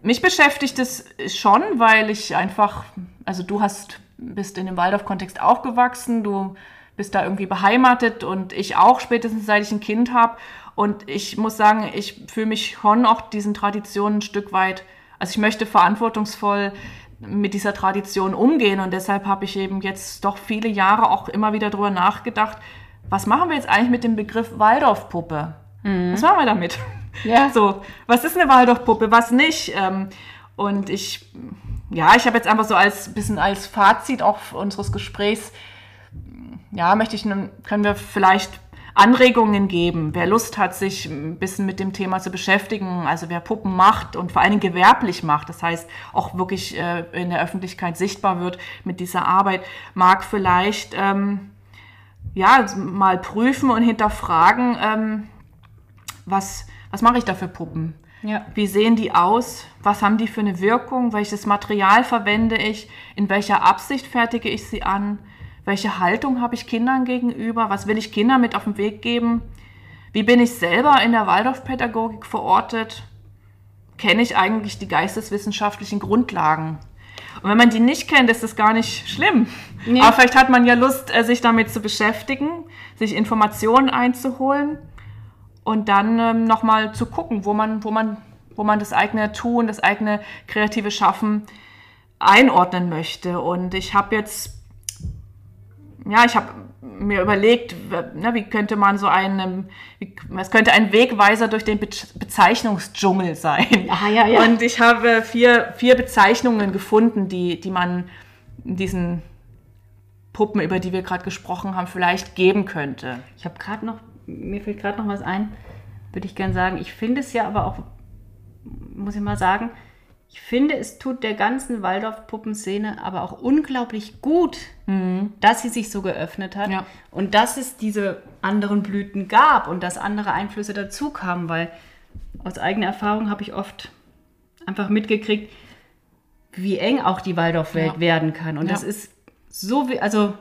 S1: mich beschäftigt es schon, weil ich einfach, also du hast, bist in dem Waldorf-Kontext aufgewachsen, du bist da irgendwie beheimatet und ich auch, spätestens seit ich ein Kind habe. Und ich muss sagen, ich fühle mich schon auch diesen Traditionen ein Stück weit, also ich möchte verantwortungsvoll mit dieser Tradition umgehen und deshalb habe ich eben jetzt doch viele Jahre auch immer wieder drüber nachgedacht, was machen wir jetzt eigentlich mit dem Begriff Waldorfpuppe? Was machen wir damit?
S2: Ja.
S1: So, was ist eine Waldorfpuppe, was nicht? Ähm, und ich, ja, ich habe jetzt einfach so als bisschen als Fazit auch unseres Gesprächs, ja, möchte ich, nun- können wir vielleicht Anregungen geben, wer Lust hat, sich ein bisschen mit dem Thema zu beschäftigen, also wer Puppen macht und vor allen Dingen gewerblich macht, das heißt auch wirklich äh, in der Öffentlichkeit sichtbar wird mit dieser Arbeit, mag vielleicht ähm, ja mal prüfen und hinterfragen, ähm, was, was mache ich da für Puppen?
S2: ja.
S1: Wie sehen die aus? Was haben die für eine Wirkung? Welches Material verwende ich? In welcher Absicht fertige ich sie an? Welche Haltung habe ich Kindern gegenüber? Was will ich Kindern mit auf den Weg geben? Wie bin ich selber in der Waldorfpädagogik verortet? Kenne ich eigentlich die geisteswissenschaftlichen Grundlagen? Und wenn man die nicht kennt, ist das gar nicht schlimm. Nee. Aber vielleicht hat man ja Lust, äh, sich damit zu beschäftigen, sich Informationen einzuholen und dann ähm, nochmal zu gucken, wo man, wo, man, wo man das eigene Tun, das eigene kreative Schaffen einordnen möchte. Und ich habe jetzt, ja, ich habe mir überlegt, ne, wie könnte man so einen, wie, es könnte ein Wegweiser durch den Be Bezeichnungsdschungel sein.
S2: Ah, ja, ja.
S1: Und ich habe vier, vier Bezeichnungen gefunden, die, die man diesen Puppen, über die wir gerade gesprochen haben, vielleicht geben könnte.
S2: Ich habe gerade noch, mir fällt gerade noch was ein, würde ich gerne sagen. Ich finde es ja aber auch, muss ich mal sagen, ich finde, es tut der ganzen Waldorf-Puppenszene aber auch unglaublich gut, mhm. dass sie sich so geöffnet hat ja. und dass es diese anderen Blüten gab und dass andere Einflüsse dazu kamen, weil aus eigener Erfahrung habe ich oft einfach mitgekriegt, wie eng auch die Waldorf-Welt ja. werden kann. Und ja. das ist so wie, also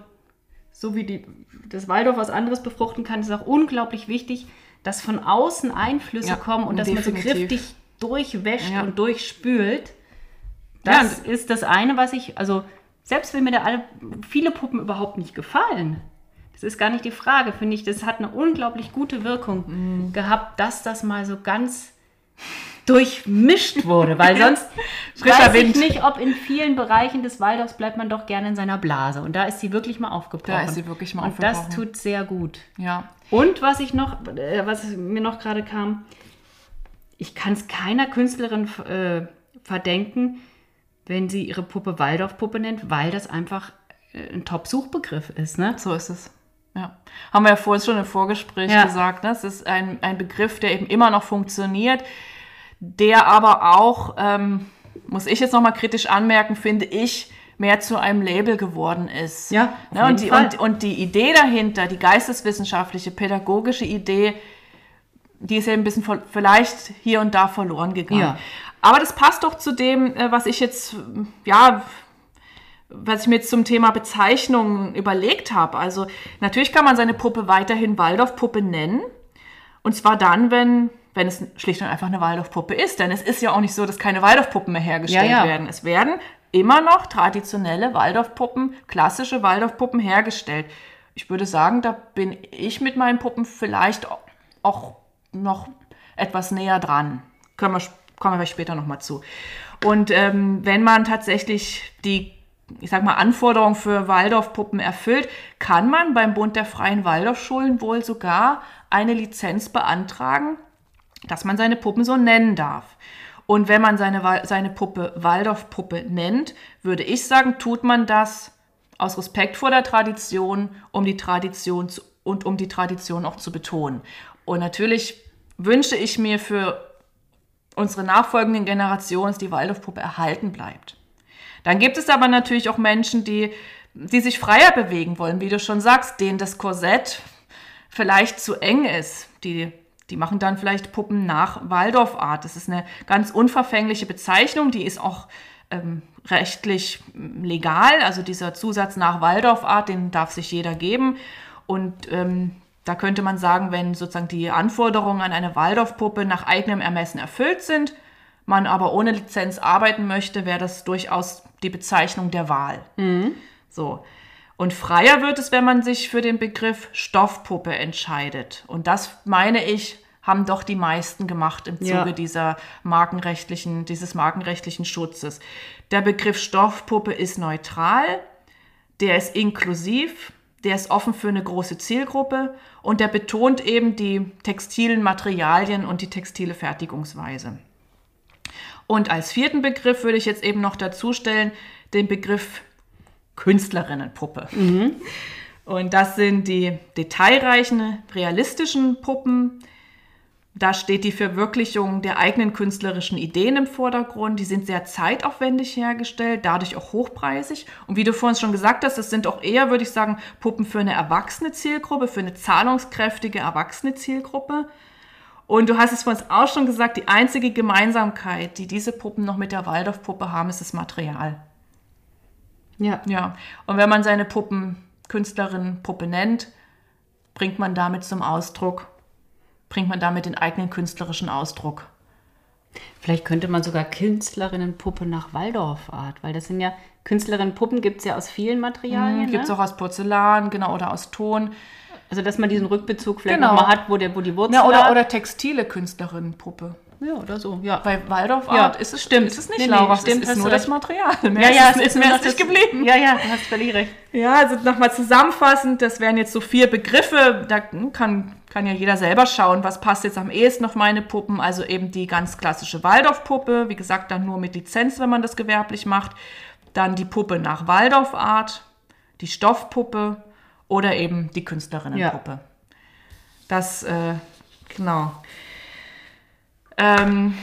S2: so wie die, das Waldorf was anderes befruchten kann, ist auch unglaublich wichtig, dass von außen Einflüsse kommen und dass definitiv. man so kräftig durchwäscht ja. und durchspült. Das ja, ist das eine, was ich, also selbst wenn mir da alle viele Puppen überhaupt nicht gefallen, das ist gar nicht die Frage, finde ich, das hat eine unglaublich gute Wirkung mhm. gehabt, dass das mal so ganz durchmischt wurde, weil sonst weiß ich nicht, ob in vielen Bereichen des Waldorfs bleibt man doch gerne in seiner Blase und da ist sie wirklich mal aufgebrochen. Da
S1: ist sie wirklich mal
S2: und aufgebrochen. Und das tut sehr gut. Ja. Und was ich noch, äh, was mir noch gerade kam, ich kann es keiner Künstlerin äh, verdenken, wenn sie ihre Puppe Waldorfpuppe nennt, weil das einfach äh, ein Top-Suchbegriff ist. Ne?
S1: So ist es. Ja. Haben wir ja vorhin schon im Vorgespräch ja. gesagt, ne? es ist ein, ein Begriff, der eben immer noch funktioniert, der aber auch, ähm, muss ich jetzt nochmal kritisch anmerken, finde ich, mehr zu einem Label geworden ist.
S2: Ja,
S1: ne? und, die, und, und die Idee dahinter, die geisteswissenschaftliche, pädagogische Idee, die ist ja ein bisschen vielleicht hier und da verloren gegangen. Ja. Aber das passt doch zu dem, äh, was ich jetzt, ja, was ich mir jetzt zum Thema Bezeichnung überlegt habe. Also natürlich kann man seine Puppe weiterhin Waldorfpuppe nennen. Und zwar dann, wenn, wenn es schlicht und einfach eine Waldorfpuppe ist. Denn es ist ja auch nicht so, dass keine Waldorfpuppen mehr hergestellt ja, ja. werden. Es werden immer noch traditionelle Waldorfpuppen, klassische Waldorfpuppen hergestellt. Ich würde sagen, da bin ich mit meinen Puppen vielleicht auch noch etwas näher dran. Können wir, kommen wir später nochmal zu. Und ähm, wenn man tatsächlich die, ich sag mal, Anforderungen für Waldorfpuppen erfüllt, kann man beim Bund der Freien Waldorfschulen wohl sogar eine Lizenz beantragen, dass man seine Puppen so nennen darf. Und wenn man seine, seine Puppe Waldorfpuppe nennt, würde ich sagen, tut man das aus Respekt vor der Tradition, um die Tradition zu, und um die Tradition auch zu betonen. Und natürlich wünsche ich mir für unsere nachfolgenden Generationen, dass die Waldorfpuppe erhalten bleibt. Dann gibt es aber natürlich auch Menschen, die, die sich freier bewegen wollen, wie du schon sagst, denen das Korsett vielleicht zu eng ist. Die, die machen dann vielleicht Puppen nach Waldorfart. Das ist eine ganz unverfängliche Bezeichnung, die ist auch ähm, rechtlich legal. Also dieser Zusatz nach Waldorfart, den darf sich jeder geben. Und ähm, da könnte man sagen, wenn sozusagen die Anforderungen an eine Waldorfpuppe nach eigenem Ermessen erfüllt sind, man aber ohne Lizenz arbeiten möchte, wäre das durchaus die Bezeichnung der Wahl. Mhm. So. Und freier wird es, wenn man sich für den Begriff Stoffpuppe entscheidet. Und das meine ich, haben doch die meisten gemacht im Zuge ja. dieser markenrechtlichen, dieses markenrechtlichen Schutzes. Der Begriff Stoffpuppe ist neutral, der ist inklusiv, der ist offen für eine große Zielgruppe und der betont eben die textilen Materialien und die textile Fertigungsweise. Und als vierten Begriff würde ich jetzt eben noch dazu stellen den Begriff Künstlerinnenpuppe. Mhm. Und das sind die detailreichen, realistischen Puppen, da steht die Verwirklichung der eigenen künstlerischen Ideen im Vordergrund. Die sind sehr zeitaufwendig hergestellt, dadurch auch hochpreisig. Und wie du vorhin schon gesagt hast, das sind auch eher, würde ich sagen, Puppen für eine erwachsene Zielgruppe, für eine zahlungskräftige erwachsene Zielgruppe. Und du hast es vorhin auch schon gesagt, die einzige Gemeinsamkeit, die diese Puppen noch mit der Waldorfpuppe haben, ist das Material. Ja. Ja. Und wenn man seine Puppen Künstlerin Puppe nennt, bringt man damit zum Ausdruck, bringt man damit den eigenen künstlerischen Ausdruck.
S2: Vielleicht könnte man sogar Künstlerinnenpuppe nach Waldorfart, weil das sind ja Künstlerinnenpuppen gibt es ja aus vielen Materialien.
S1: Gibt es
S2: ne?
S1: auch aus Porzellan, genau, oder aus Ton.
S2: Also dass man diesen Rückbezug vielleicht
S1: Genau.
S2: nochmal hat, wo, der, wo die Wurzel
S1: Ja, oder,
S2: lag.
S1: oder textile Künstlerinnenpuppe.
S2: ja, oder so. Ja.
S1: Bei Waldorfart
S2: Ja,
S1: ist es
S2: stimmt.
S1: Ist es nicht,
S2: Nee, nee,
S1: Laura,
S2: stimmt,
S1: es ist nur das
S2: recht.
S1: Material. Mehr
S2: ja,
S1: ist
S2: ja,
S1: es nicht,
S2: nur
S1: mehr ist nicht
S2: das-
S1: geblieben.
S2: Ja, ja, du hast völlig recht.
S1: Ja, also nochmal zusammenfassend, das wären jetzt so vier Begriffe, da kann, kann ja jeder selber schauen, was passt jetzt am ehesten auf meine Puppen. Also eben die ganz klassische Waldorfpuppe, wie gesagt, dann nur mit Lizenz, wenn man das gewerblich macht. Dann die Puppe nach Waldorfart, die Stoffpuppe oder eben die Künstlerinnenpuppe. Das, äh, genau. Ähm,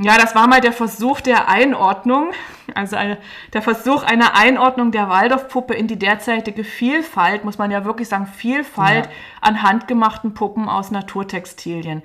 S1: ja, das war mal der Versuch der Einordnung, also eine, der Versuch einer Einordnung der Waldorfpuppe in die derzeitige Vielfalt, muss man ja wirklich sagen, Vielfalt
S2: Ja.
S1: an handgemachten Puppen aus Naturtextilien.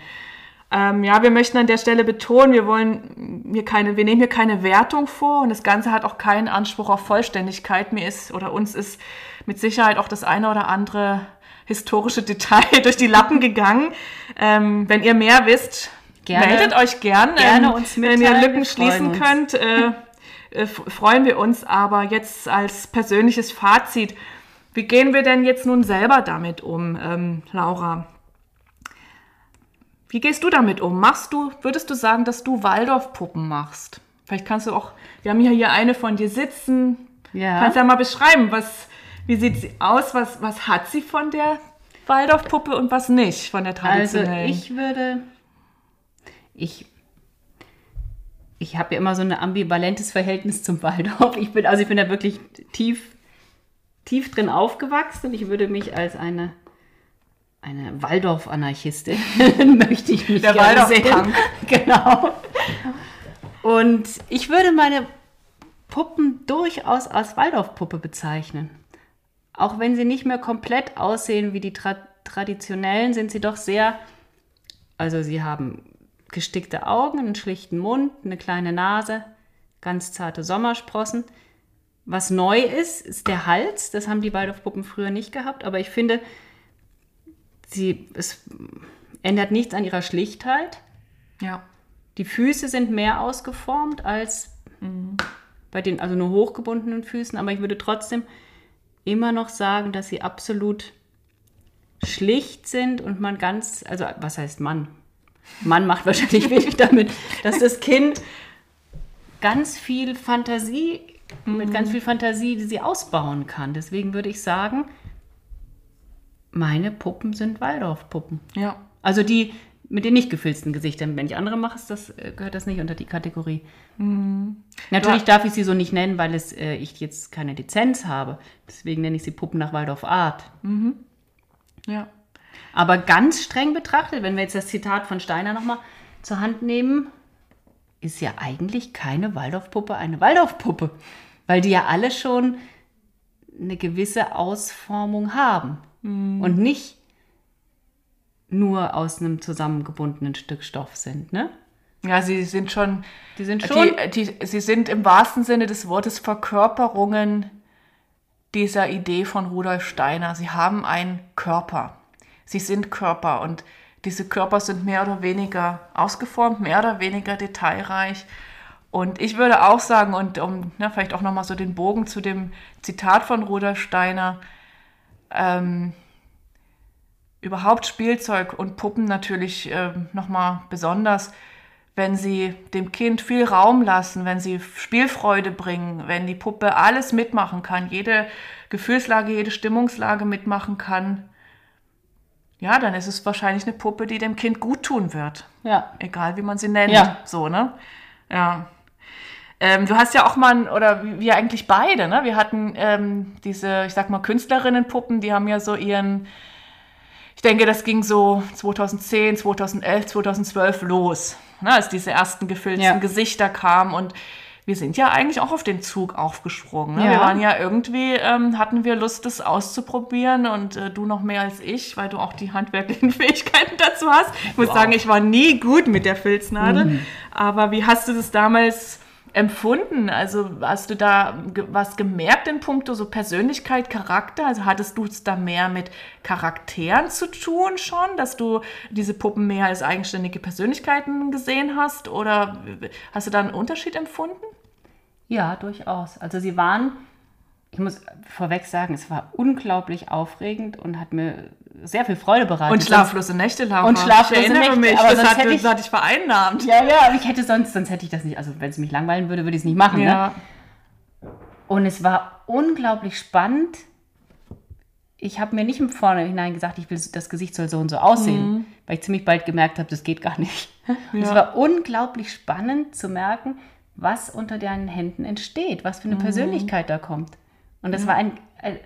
S1: Ähm, ja, wir möchten an der Stelle betonen, wir wollen hier keine, wir nehmen hier keine Wertung vor und das Ganze hat auch keinen Anspruch auf Vollständigkeit. Mir ist oder uns ist mit Sicherheit auch das eine oder andere historische Detail durch die Lappen gegangen. Ähm, wenn ihr mehr wisst,
S2: Gerne.
S1: meldet euch gern.
S2: Gerne
S1: ähm,
S2: uns
S1: Wenn ihr
S2: mitteilen,
S1: Lücken schließen
S2: uns.
S1: könnt, äh, äh, freuen wir uns. Aber jetzt als persönliches Fazit, wie gehen wir denn jetzt nun selber damit um, ähm, Laura? Wie gehst du damit um? Machst du, würdest du sagen, dass du Waldorfpuppen machst? Vielleicht kannst du auch, wir haben ja hier eine von dir sitzen.
S2: Ja.
S1: Kannst ja mal beschreiben, was, wie sieht sie aus, was, was hat sie von der Waldorfpuppe und was nicht von der
S2: Also
S1: traditionellen?
S2: ich würde, ich, ich habe ja immer so ein ambivalentes Verhältnis zum Waldorf. Ich bin, also ich bin da wirklich tief, tief drin aufgewachsen und ich würde mich als eine, eine Waldorf-Anarchistin möchte ich mich
S1: Der
S2: gerne sehen. Genau. Und ich würde meine Puppen durchaus als Waldorfpuppe bezeichnen. Auch wenn sie nicht mehr komplett aussehen wie die tra traditionellen, sind sie doch sehr, also sie haben gestickte Augen, einen schlichten Mund, eine kleine Nase, ganz zarte Sommersprossen. Was neu ist, ist der Hals. Das haben die Waldorfpuppen früher nicht gehabt, aber ich finde, sie, es ändert nichts an ihrer Schlichtheit.
S1: ja.
S2: Die Füße sind mehr ausgeformt als bei den, also nur hochgebundenen Füßen, aber ich würde trotzdem immer noch sagen, dass sie absolut schlicht sind und man ganz, also was heißt Mann? Mann macht wahrscheinlich wenig damit, dass das Kind ganz viel Fantasie, mit ganz viel Fantasie, die sie ausbauen kann. Deswegen würde ich sagen, meine Puppen sind Waldorfpuppen.
S1: Ja.
S2: Also die mit den nicht gefilzten Gesichtern. Wenn ich andere mache, das, äh, gehört das nicht unter die Kategorie. Natürlich
S1: Ja.
S2: darf ich sie so nicht nennen, weil es, äh, ich jetzt keine Lizenz habe. Deswegen nenne ich sie Puppen nach Waldorf Art.
S1: Ja.
S2: Aber ganz streng betrachtet, wenn wir jetzt das Zitat von Steiner nochmal zur Hand nehmen, ist ja eigentlich keine Waldorfpuppe eine Waldorfpuppe. Weil die ja alle schon eine gewisse Ausformung haben. Und nicht nur aus einem zusammengebundenen Stück Stoff sind. Ne?
S1: Ja, sie sind schon,
S2: Die sind schon.
S1: die, die, sie sind im wahrsten Sinne des Wortes Verkörperungen dieser Idee von Rudolf Steiner. Sie haben einen Körper. Sie sind Körper und diese Körper sind mehr oder weniger ausgeformt, mehr oder weniger detailreich. Und ich würde auch sagen, und um ne, vielleicht auch nochmal so den Bogen zu dem Zitat von Rudolf Steiner, ähm, überhaupt Spielzeug und Puppen natürlich ähm, nochmal besonders, wenn sie dem Kind viel Raum lassen, wenn sie Spielfreude bringen, wenn die Puppe alles mitmachen kann, jede Gefühlslage, jede Stimmungslage mitmachen kann, ja, dann ist es wahrscheinlich eine Puppe, die dem Kind gut tun wird.
S2: ja.
S1: Egal wie man sie nennt.
S2: Ja.
S1: So, ne? Ja. Ähm, du hast ja auch mal, oder wir eigentlich beide, ne? Wir hatten ähm, diese, ich sag mal, Künstlerinnenpuppen, die haben ja so ihren, ich denke, das ging so 2010, 2011, 2012 los, ne? als diese ersten gefilzten
S2: Ja.
S1: Gesichter kamen und wir sind ja eigentlich auch auf den Zug aufgesprungen. Ne?
S2: Ja.
S1: Wir waren ja irgendwie, ähm, hatten wir Lust, das auszuprobieren und äh, du noch mehr als ich, weil du auch die handwerklichen Fähigkeiten dazu hast. Ich muss sagen, ich war nie gut mit der Filznadel. Aber wie hast du das damals empfunden? Also hast du da was gemerkt in puncto so Persönlichkeit, Charakter? Also hattest du es da mehr mit Charakteren zu tun schon, dass du diese Puppen mehr als eigenständige Persönlichkeiten gesehen hast? Oder hast du da einen Unterschied empfunden?
S2: Ja, durchaus. Also sie waren, ich muss vorweg sagen, es war unglaublich aufregend und hat mir sehr viel Freude bereitet.
S1: Und schlaflose Nächte, Laura.
S2: Und schlaflose
S1: ich erinnere
S2: Nächte,
S1: mich,
S2: aber
S1: das
S2: sonst
S1: hat,
S2: hätte ich-
S1: das hat dich vereinnahmt.
S2: Ja, ja, aber ich hätte sonst, sonst hätte ich das nicht, also wenn es mich langweilen würde, würde ich es nicht machen. Ne?
S1: Ja.
S2: Und es war unglaublich spannend. Ich habe mir nicht im Vorhinein gesagt, ich will, das Gesicht soll so und so aussehen, weil ich ziemlich bald gemerkt habe, das geht gar nicht. Und es
S1: Ja.
S2: war unglaublich spannend zu merken, was unter deinen Händen entsteht, was für eine Persönlichkeit da kommt. Und das war ein, ein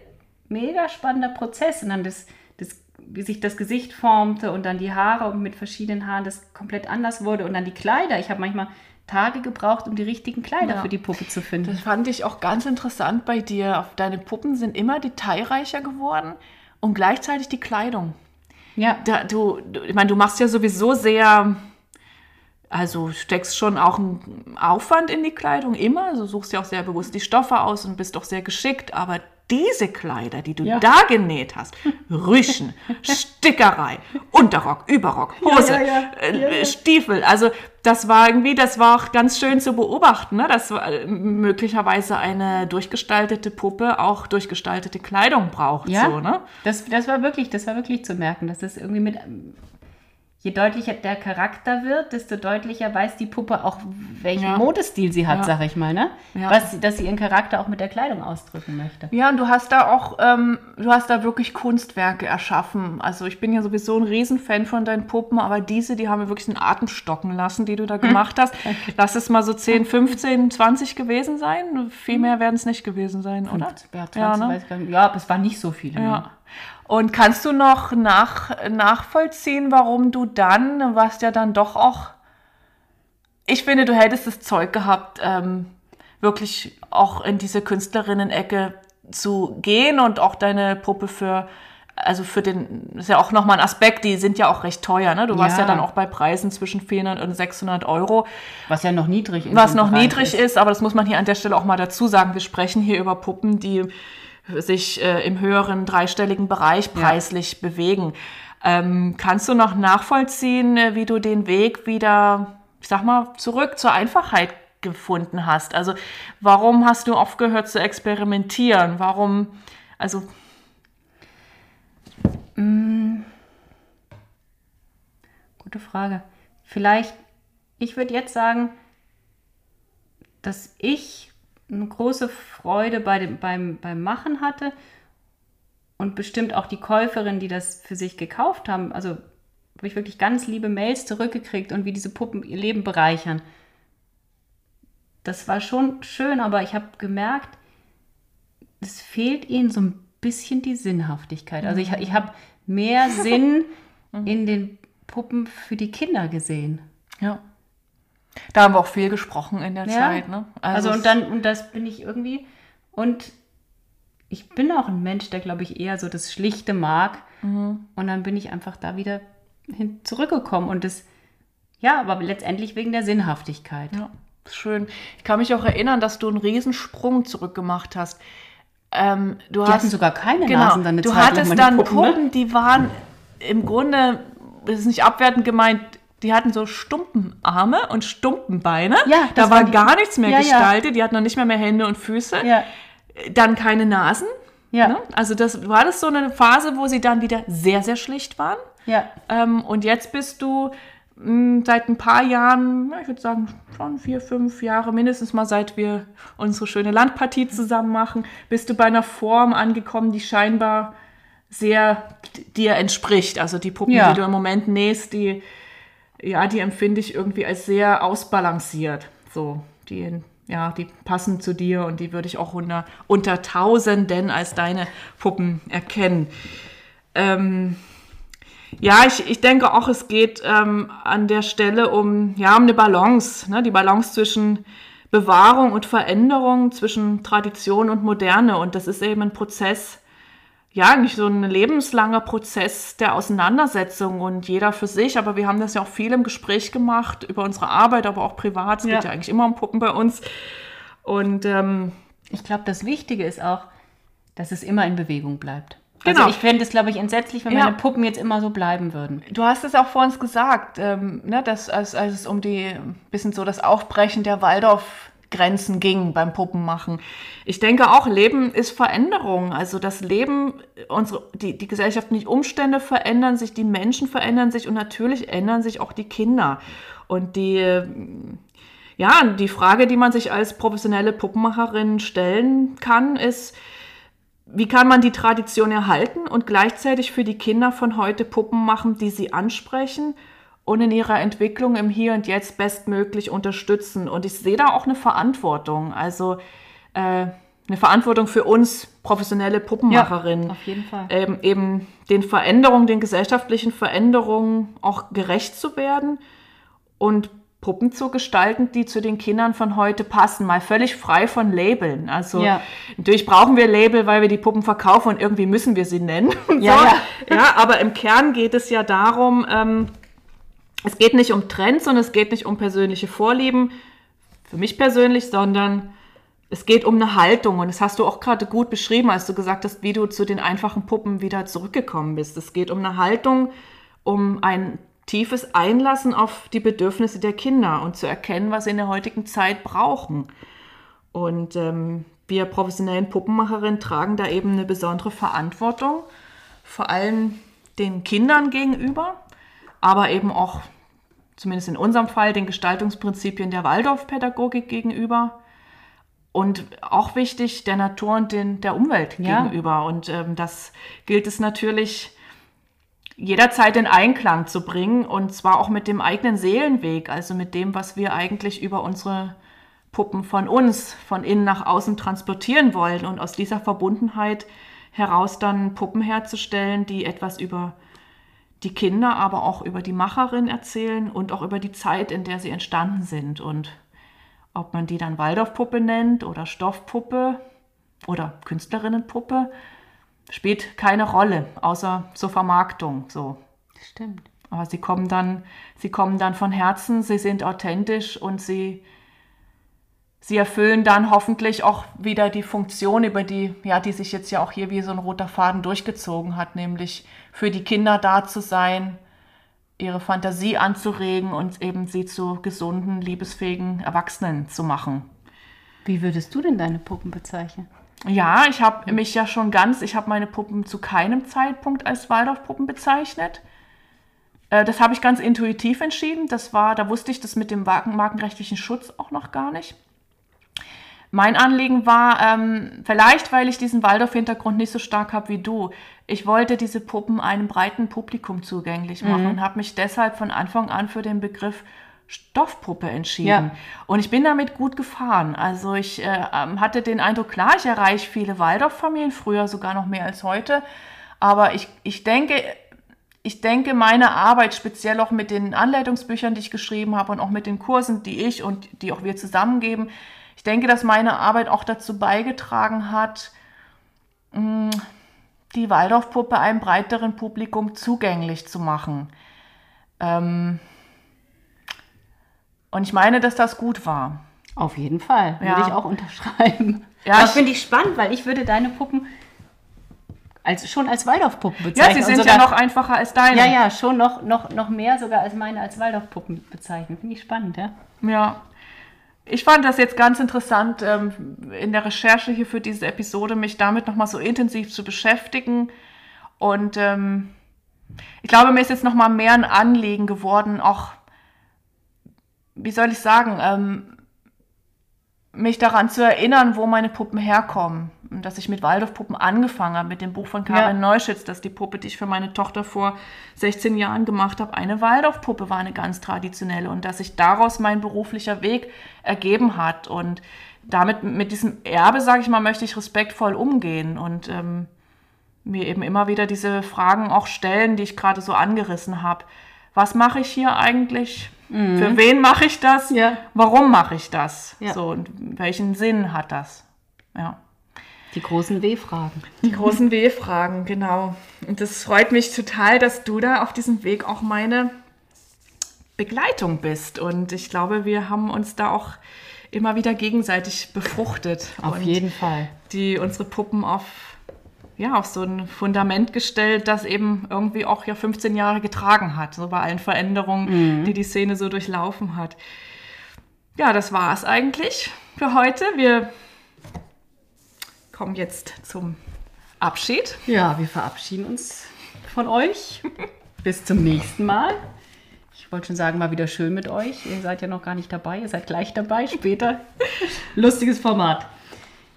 S2: mega spannender Prozess. Und dann das, das, wie sich das Gesicht formte und dann die Haare und mit verschiedenen Haaren das komplett anders wurde und dann die Kleider. Ich habe manchmal Tage gebraucht, um die richtigen Kleider
S1: Ja.
S2: für die Puppe zu finden.
S1: Das fand ich auch ganz interessant bei dir. Deine Puppen sind immer detailreicher geworden und gleichzeitig die Kleidung.
S2: ja.
S1: Da, du, ich meine, du machst ja sowieso sehr, also steckst schon auch einen Aufwand in die Kleidung immer. Also suchst ja auch sehr bewusst die Stoffe aus und bist auch sehr geschickt. Aber diese Kleider, die du
S2: Ja.
S1: da genäht hast, Rüschen, Stickerei, Unterrock, Überrock, Hose,
S2: Ja,
S1: äh,
S2: Ja, ja.
S1: Stiefel. Also das war irgendwie, das war auch ganz schön zu beobachten, ne? dass äh, möglicherweise eine durchgestaltete Puppe auch durchgestaltete Kleidung braucht.
S2: Ja,
S1: So, ne?
S2: das, das war wirklich, das war wirklich zu merken, dass das irgendwie mit, je deutlicher der Charakter wird, desto deutlicher weiß die Puppe auch, welchen
S1: Ja.
S2: Modestil sie hat,
S1: Ja.
S2: sag ich mal, ne?
S1: Ja.
S2: Was, dass sie ihren Charakter auch mit der Kleidung ausdrücken möchte.
S1: Ja, und du hast da auch, ähm, du hast da wirklich Kunstwerke erschaffen. Also ich bin ja sowieso ein Riesenfan von deinen Puppen, aber diese, die haben mir wirklich einen Atem stocken lassen, die du da gemacht hast. Lass es mal so 10, 15, 20 gewesen sein. Viel mehr werden es nicht gewesen sein, oder?
S2: Ja, 20,
S1: Ja, ne?
S2: ja, aber es waren nicht so viele. ne?
S1: Und kannst du noch nach, nachvollziehen, warum du dann, was ja dann doch auch, ich finde, du hättest das Zeug gehabt, ähm, wirklich auch in diese Künstlerinnen-Ecke zu gehen und auch deine Puppe für, also für den, ist ja auch nochmal ein Aspekt, die sind ja auch recht teuer, ne? Du warst ja
S2: Ja.
S1: dann auch bei Preisen zwischen 400 und 600 Euro
S2: Was ja noch niedrig ist.
S1: was noch niedrig ist. aber das muss man hier an der Stelle auch mal dazu sagen. Wir sprechen hier über Puppen, die sich äh, im höheren dreistelligen Bereich preislich bewegen. Ähm, kannst du noch nachvollziehen, äh, wie du den Weg wieder, ich sag mal, zurück zur Einfachheit gefunden hast? Also warum hast du aufgehört zu experimentieren? Warum, also
S2: Gute Frage. Vielleicht, ich würde jetzt sagen, dass ich eine große Freude bei dem, beim, beim Machen hatte und bestimmt auch die Käuferinnen, die das für sich gekauft haben. Also habe ich wirklich ganz liebe Mails zurückgekriegt und wie diese Puppen ihr Leben bereichern. Das war schon schön, aber ich habe gemerkt, es fehlt ihnen so ein bisschen die Sinnhaftigkeit. Also ich, ich habe mehr Sinn in den Puppen für die Kinder gesehen.
S1: ja. Da haben wir auch viel gesprochen in der
S2: Ja.
S1: Zeit. Ne?
S2: Also,
S1: es-
S2: und dann, und das bin ich irgendwie. Und ich bin auch ein Mensch, der, glaube ich, eher so das Schlichte mag.
S1: Mhm.
S2: Und dann bin ich einfach da wieder hin zurückgekommen. Und das, ja, aber letztendlich wegen der Sinnhaftigkeit.
S1: Ja, schön. Ich kann mich auch erinnern, dass du einen Riesensprung zurückgemacht hast. Ähm, du
S2: Die
S1: hast,
S2: hatten sogar keine
S1: genau,
S2: Nasen dann eine
S1: Du
S2: Zeit
S1: hattest dann
S2: Puppen,
S1: Puppen,
S2: ne?
S1: die waren im Grunde, das ist nicht abwertend gemeint, die hatten so Stumpenarme und Stumpenbeine.
S2: Ja,
S1: da war
S2: waren die-
S1: gar nichts mehr
S2: Ja, ja.
S1: gestaltet. Die hatten noch nicht mehr, mehr Hände und Füße.
S2: Ja,
S1: Dann keine Nasen.
S2: ja,
S1: Ne? Also das war das so eine Phase, wo sie dann wieder sehr, sehr schlicht waren.
S2: ja.
S1: Ähm, und jetzt bist du mh, seit ein paar Jahren, ja, ich würde sagen schon vier, fünf Jahre mindestens mal, seit wir unsere schöne Landpartie zusammen machen, bist du bei einer Form angekommen, die scheinbar sehr dir entspricht. Also die Puppen,
S2: Ja.
S1: die du im Moment nähst, die, ja, die empfinde ich irgendwie als sehr ausbalanciert. So, die, ja, die passen zu dir und die würde ich auch unter, unter Tausenden als deine Puppen erkennen. Ähm, ja, ich, ich denke auch, es geht ähm, an der Stelle um, ja, um eine Balance, ne? die Balance zwischen Bewahrung und Veränderung, zwischen Tradition und Moderne. Und das ist eben ein Prozess, ja, nicht so ein lebenslanger Prozess der Auseinandersetzung und jeder für sich, aber wir haben das ja auch viel im Gespräch gemacht, über unsere Arbeit, aber auch privat. Es
S2: Ja.
S1: geht ja eigentlich immer um Puppen bei uns. Und ähm,
S2: Ich glaube, das Wichtige ist auch, dass es immer in Bewegung bleibt.
S1: Genau.
S2: Also ich fände es, glaube ich, entsetzlich, wenn
S1: Ja.
S2: meine Puppen jetzt immer so bleiben würden.
S1: Du hast es auch vor uns gesagt, ähm, ne, dass als, als es um die bisschen so das Aufbrechen der Waldorf-Grenzen ging beim Puppenmachen. Ich denke auch, Leben ist Veränderung. Also das Leben, unsere, die, die gesellschaftlichen Umstände verändern sich, die Menschen verändern sich und natürlich ändern sich auch die Kinder. Und die, ähm, ja, die Frage, die man sich als professionelle Puppenmacherin stellen kann, ist, wie kann man die Tradition erhalten und gleichzeitig für die Kinder von heute Puppen machen, die sie ansprechen und in ihrer Entwicklung im Hier und Jetzt bestmöglich unterstützen? Und ich sehe da auch eine Verantwortung, also äh, eine Verantwortung für uns professionelle Puppenmacherinnen.
S2: auf jeden Fall.
S1: Ähm, eben den Veränderungen, den gesellschaftlichen Veränderungen auch gerecht zu werden und Puppen zu gestalten, die zu den Kindern von heute passen, mal völlig frei von Labeln. Also
S2: Ja.
S1: natürlich brauchen wir Label, weil wir die Puppen verkaufen und irgendwie müssen wir sie nennen.
S2: Ja,
S1: so.
S2: ja.
S1: ja, aber im Kern geht es ja darum, ähm, es geht nicht um Trends und es geht nicht um persönliche Vorlieben, für mich persönlich, sondern es geht um eine Haltung und das hast du auch gerade gut beschrieben, als du gesagt hast, wie du zu den einfachen Puppen wieder zurückgekommen bist. Es geht um eine Haltung, um ein tiefes Einlassen auf die Bedürfnisse der Kinder und zu erkennen, was sie in der heutigen Zeit brauchen. Und ähm, wir professionellen Puppenmacherinnen tragen da eben eine besondere Verantwortung, vor allem den Kindern gegenüber, aber eben auch, zumindest in unserem Fall, den Gestaltungsprinzipien der Waldorfpädagogik gegenüber. Und auch wichtig, der Natur und den, der Umwelt
S2: Ja.
S1: gegenüber. Und ähm, das gilt es natürlich jederzeit in Einklang zu bringen und zwar auch mit dem eigenen Seelenweg, also mit dem, was wir eigentlich über unsere Puppen von uns, von innen nach außen transportieren wollen und aus dieser Verbundenheit heraus dann Puppen herzustellen, die etwas über die Kinder, aber auch über die Macherin erzählen und auch über die Zeit, in der sie entstanden sind. Und ob man die dann Waldorfpuppe nennt oder Stoffpuppe oder Künstlerinnenpuppe, spielt keine Rolle, außer zur Vermarktung. So.
S2: Stimmt.
S1: Aber sie kommen dann, sie kommen dann von Herzen, sie sind authentisch und sie, sie erfüllen dann hoffentlich auch wieder die Funktion, über die, ja, die sich jetzt ja auch hier wie so ein roter Faden durchgezogen hat, nämlich für die Kinder da zu sein, ihre Fantasie anzuregen und eben sie zu gesunden, liebesfähigen Erwachsenen zu machen.
S2: Wie würdest du denn deine Puppen bezeichnen?
S1: Ja, ich habe mich ja schon ganz, ich habe meine Puppen zu keinem Zeitpunkt als Waldorfpuppen bezeichnet. Äh, Das habe ich ganz intuitiv entschieden. Das war, da wusste ich das mit dem marken- markenrechtlichen Schutz auch noch gar nicht. Mein Anliegen war, ähm, vielleicht weil ich diesen Waldorf-Hintergrund nicht so stark habe wie du, ich wollte diese Puppen einem breiten Publikum zugänglich machen und habe mich deshalb von Anfang an für den Begriff Stoffpuppe entschieden.
S2: Ja.
S1: Und ich bin damit gut gefahren. Also ich äh, ähm, hatte den Eindruck, klar, ich erreiche viele Waldorf-Familien, früher sogar noch mehr als heute. Aber ich, ich denke, ich denke, meine Arbeit, speziell auch mit den Anleitungsbüchern, die ich geschrieben habe und auch mit den Kursen, die ich und die auch wir zusammengeben, ich denke, dass meine Arbeit auch dazu beigetragen hat, mh, die Waldorfpuppe einem breiteren Publikum zugänglich zu machen. Ähm, und ich meine, dass das gut war.
S2: Auf jeden Fall.
S1: Ja.
S2: Würde ich auch unterschreiben.
S1: Ja, ich-
S2: finde ich spannend, weil ich würde deine Puppen als, schon als Waldorfpuppen
S1: Ja,
S2: bezeichnen.
S1: sie
S2: und
S1: sind
S2: sogar,
S1: ja noch einfacher als deine.
S2: Ja, ja, schon noch, noch, noch mehr sogar als meine als Waldorfpuppen bezeichnen. Finde ich spannend, ja.
S1: Ja. Ich fand das jetzt ganz interessant, ähm, in der Recherche hier für diese Episode mich damit nochmal so intensiv zu beschäftigen. Und ähm, ich glaube, mir ist jetzt nochmal mehr ein Anliegen geworden, auch, wie soll ich sagen, ähm, mich daran zu erinnern, wo meine Puppen herkommen. Und dass ich mit Waldorfpuppen angefangen habe, mit dem Buch von Karin
S2: Ja.
S1: Neuschütz, dass die Puppe, die ich für meine Tochter vor 16 Jahren gemacht habe, eine Waldorfpuppe war, eine ganz traditionelle. Und dass sich daraus mein beruflicher Weg ergeben hat. Und damit, mit diesem Erbe, sage ich mal, möchte ich respektvoll umgehen und ähm, mir eben immer wieder diese Fragen auch stellen, die ich gerade so angerissen habe. Was mache ich hier eigentlich? Für wen mache ich das?
S2: Mhm. Ja.
S1: Warum mache ich das?
S2: Ja.
S1: So, und welchen Sinn hat das? Ja.
S2: Die großen W-Fragen.
S1: Die großen W-Fragen, genau. Und das freut mich total, dass du da auf diesem Weg auch meine Begleitung bist. Und ich glaube, wir haben uns da auch immer wieder gegenseitig befruchtet.
S2: Auf jeden Fall.
S1: Die unsere Puppen auf, ja, auf so ein Fundament gestellt, das eben irgendwie auch ja 15 Jahre getragen hat. So bei allen Veränderungen, die die Szene so durchlaufen hat. Ja, das war es eigentlich für heute. Wir kommen jetzt zum Abschied.
S2: Ja, wir verabschieden uns von euch. Bis zum nächsten Mal. Ich wollte schon sagen, mal wieder schön mit euch. Ihr seid ja noch gar nicht dabei, ihr seid gleich dabei, später. Lustiges Format.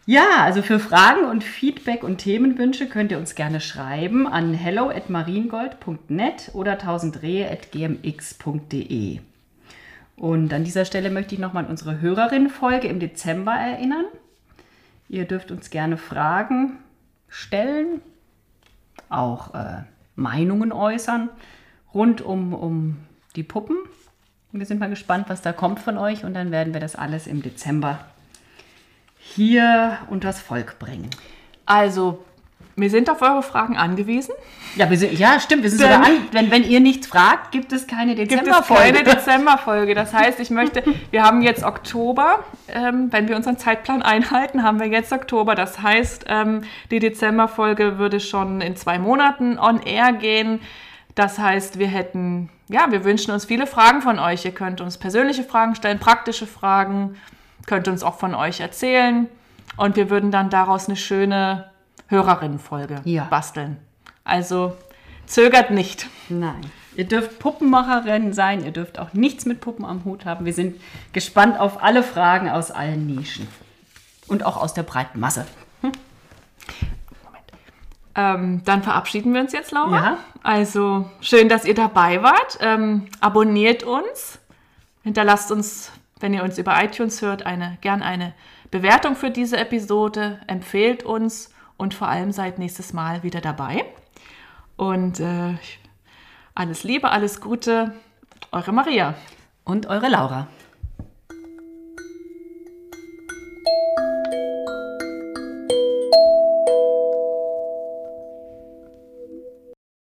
S2: Ja, also für Fragen und Feedback und Themenwünsche könnt ihr uns gerne schreiben an hello at mariengold.net oder 1000rehe.gmx.de. Und an dieser Stelle möchte ich nochmal an unsere Hörerinnenfolge im Dezember erinnern. Ihr dürft uns gerne Fragen stellen, auch äh, Meinungen äußern rund um, um die Puppen. Wir sind mal gespannt, was da kommt von euch und dann werden wir das alles im Dezember hier unters Volk bringen.
S1: Also, wir sind auf eure Fragen angewiesen.
S2: Ja, wir sind, ja stimmt, wir sind sogar an, wenn, wenn ihr nichts fragt, gibt es keine
S1: Gibt es
S2: Dezemberfolge.
S1: keine Dezemberfolge. Das heißt, ich möchte, wir haben jetzt Oktober. Ähm, wenn wir unseren Zeitplan einhalten, haben wir jetzt Oktober. Das heißt, ähm, die Dezemberfolge würde schon in zwei Monaten on air gehen. Das heißt, wir hätten, ja, wir wünschen uns viele Fragen von euch. Ihr könnt uns persönliche Fragen stellen, praktische Fragen, könnt uns auch von euch erzählen. Und wir würden dann daraus eine schöne Hörerinnenfolge
S2: Ja.
S1: basteln. Also zögert nicht.
S2: Nein. Ihr dürft Puppenmacherin sein, ihr dürft auch nichts mit Puppen am Hut haben. Wir sind gespannt auf alle Fragen aus allen Nischen. Und auch aus der breiten Masse.
S1: Ähm, dann verabschieden wir uns jetzt, Laura.
S2: Ja.
S1: Also schön, dass ihr dabei wart. Ähm, abonniert uns. Hinterlasst uns, wenn ihr uns über iTunes hört, eine, gern eine Bewertung für diese Episode. Empfehlt uns und vor allem seid nächstes Mal wieder dabei. Und äh, alles Liebe, alles Gute. Eure Maria.
S2: Und eure Laura.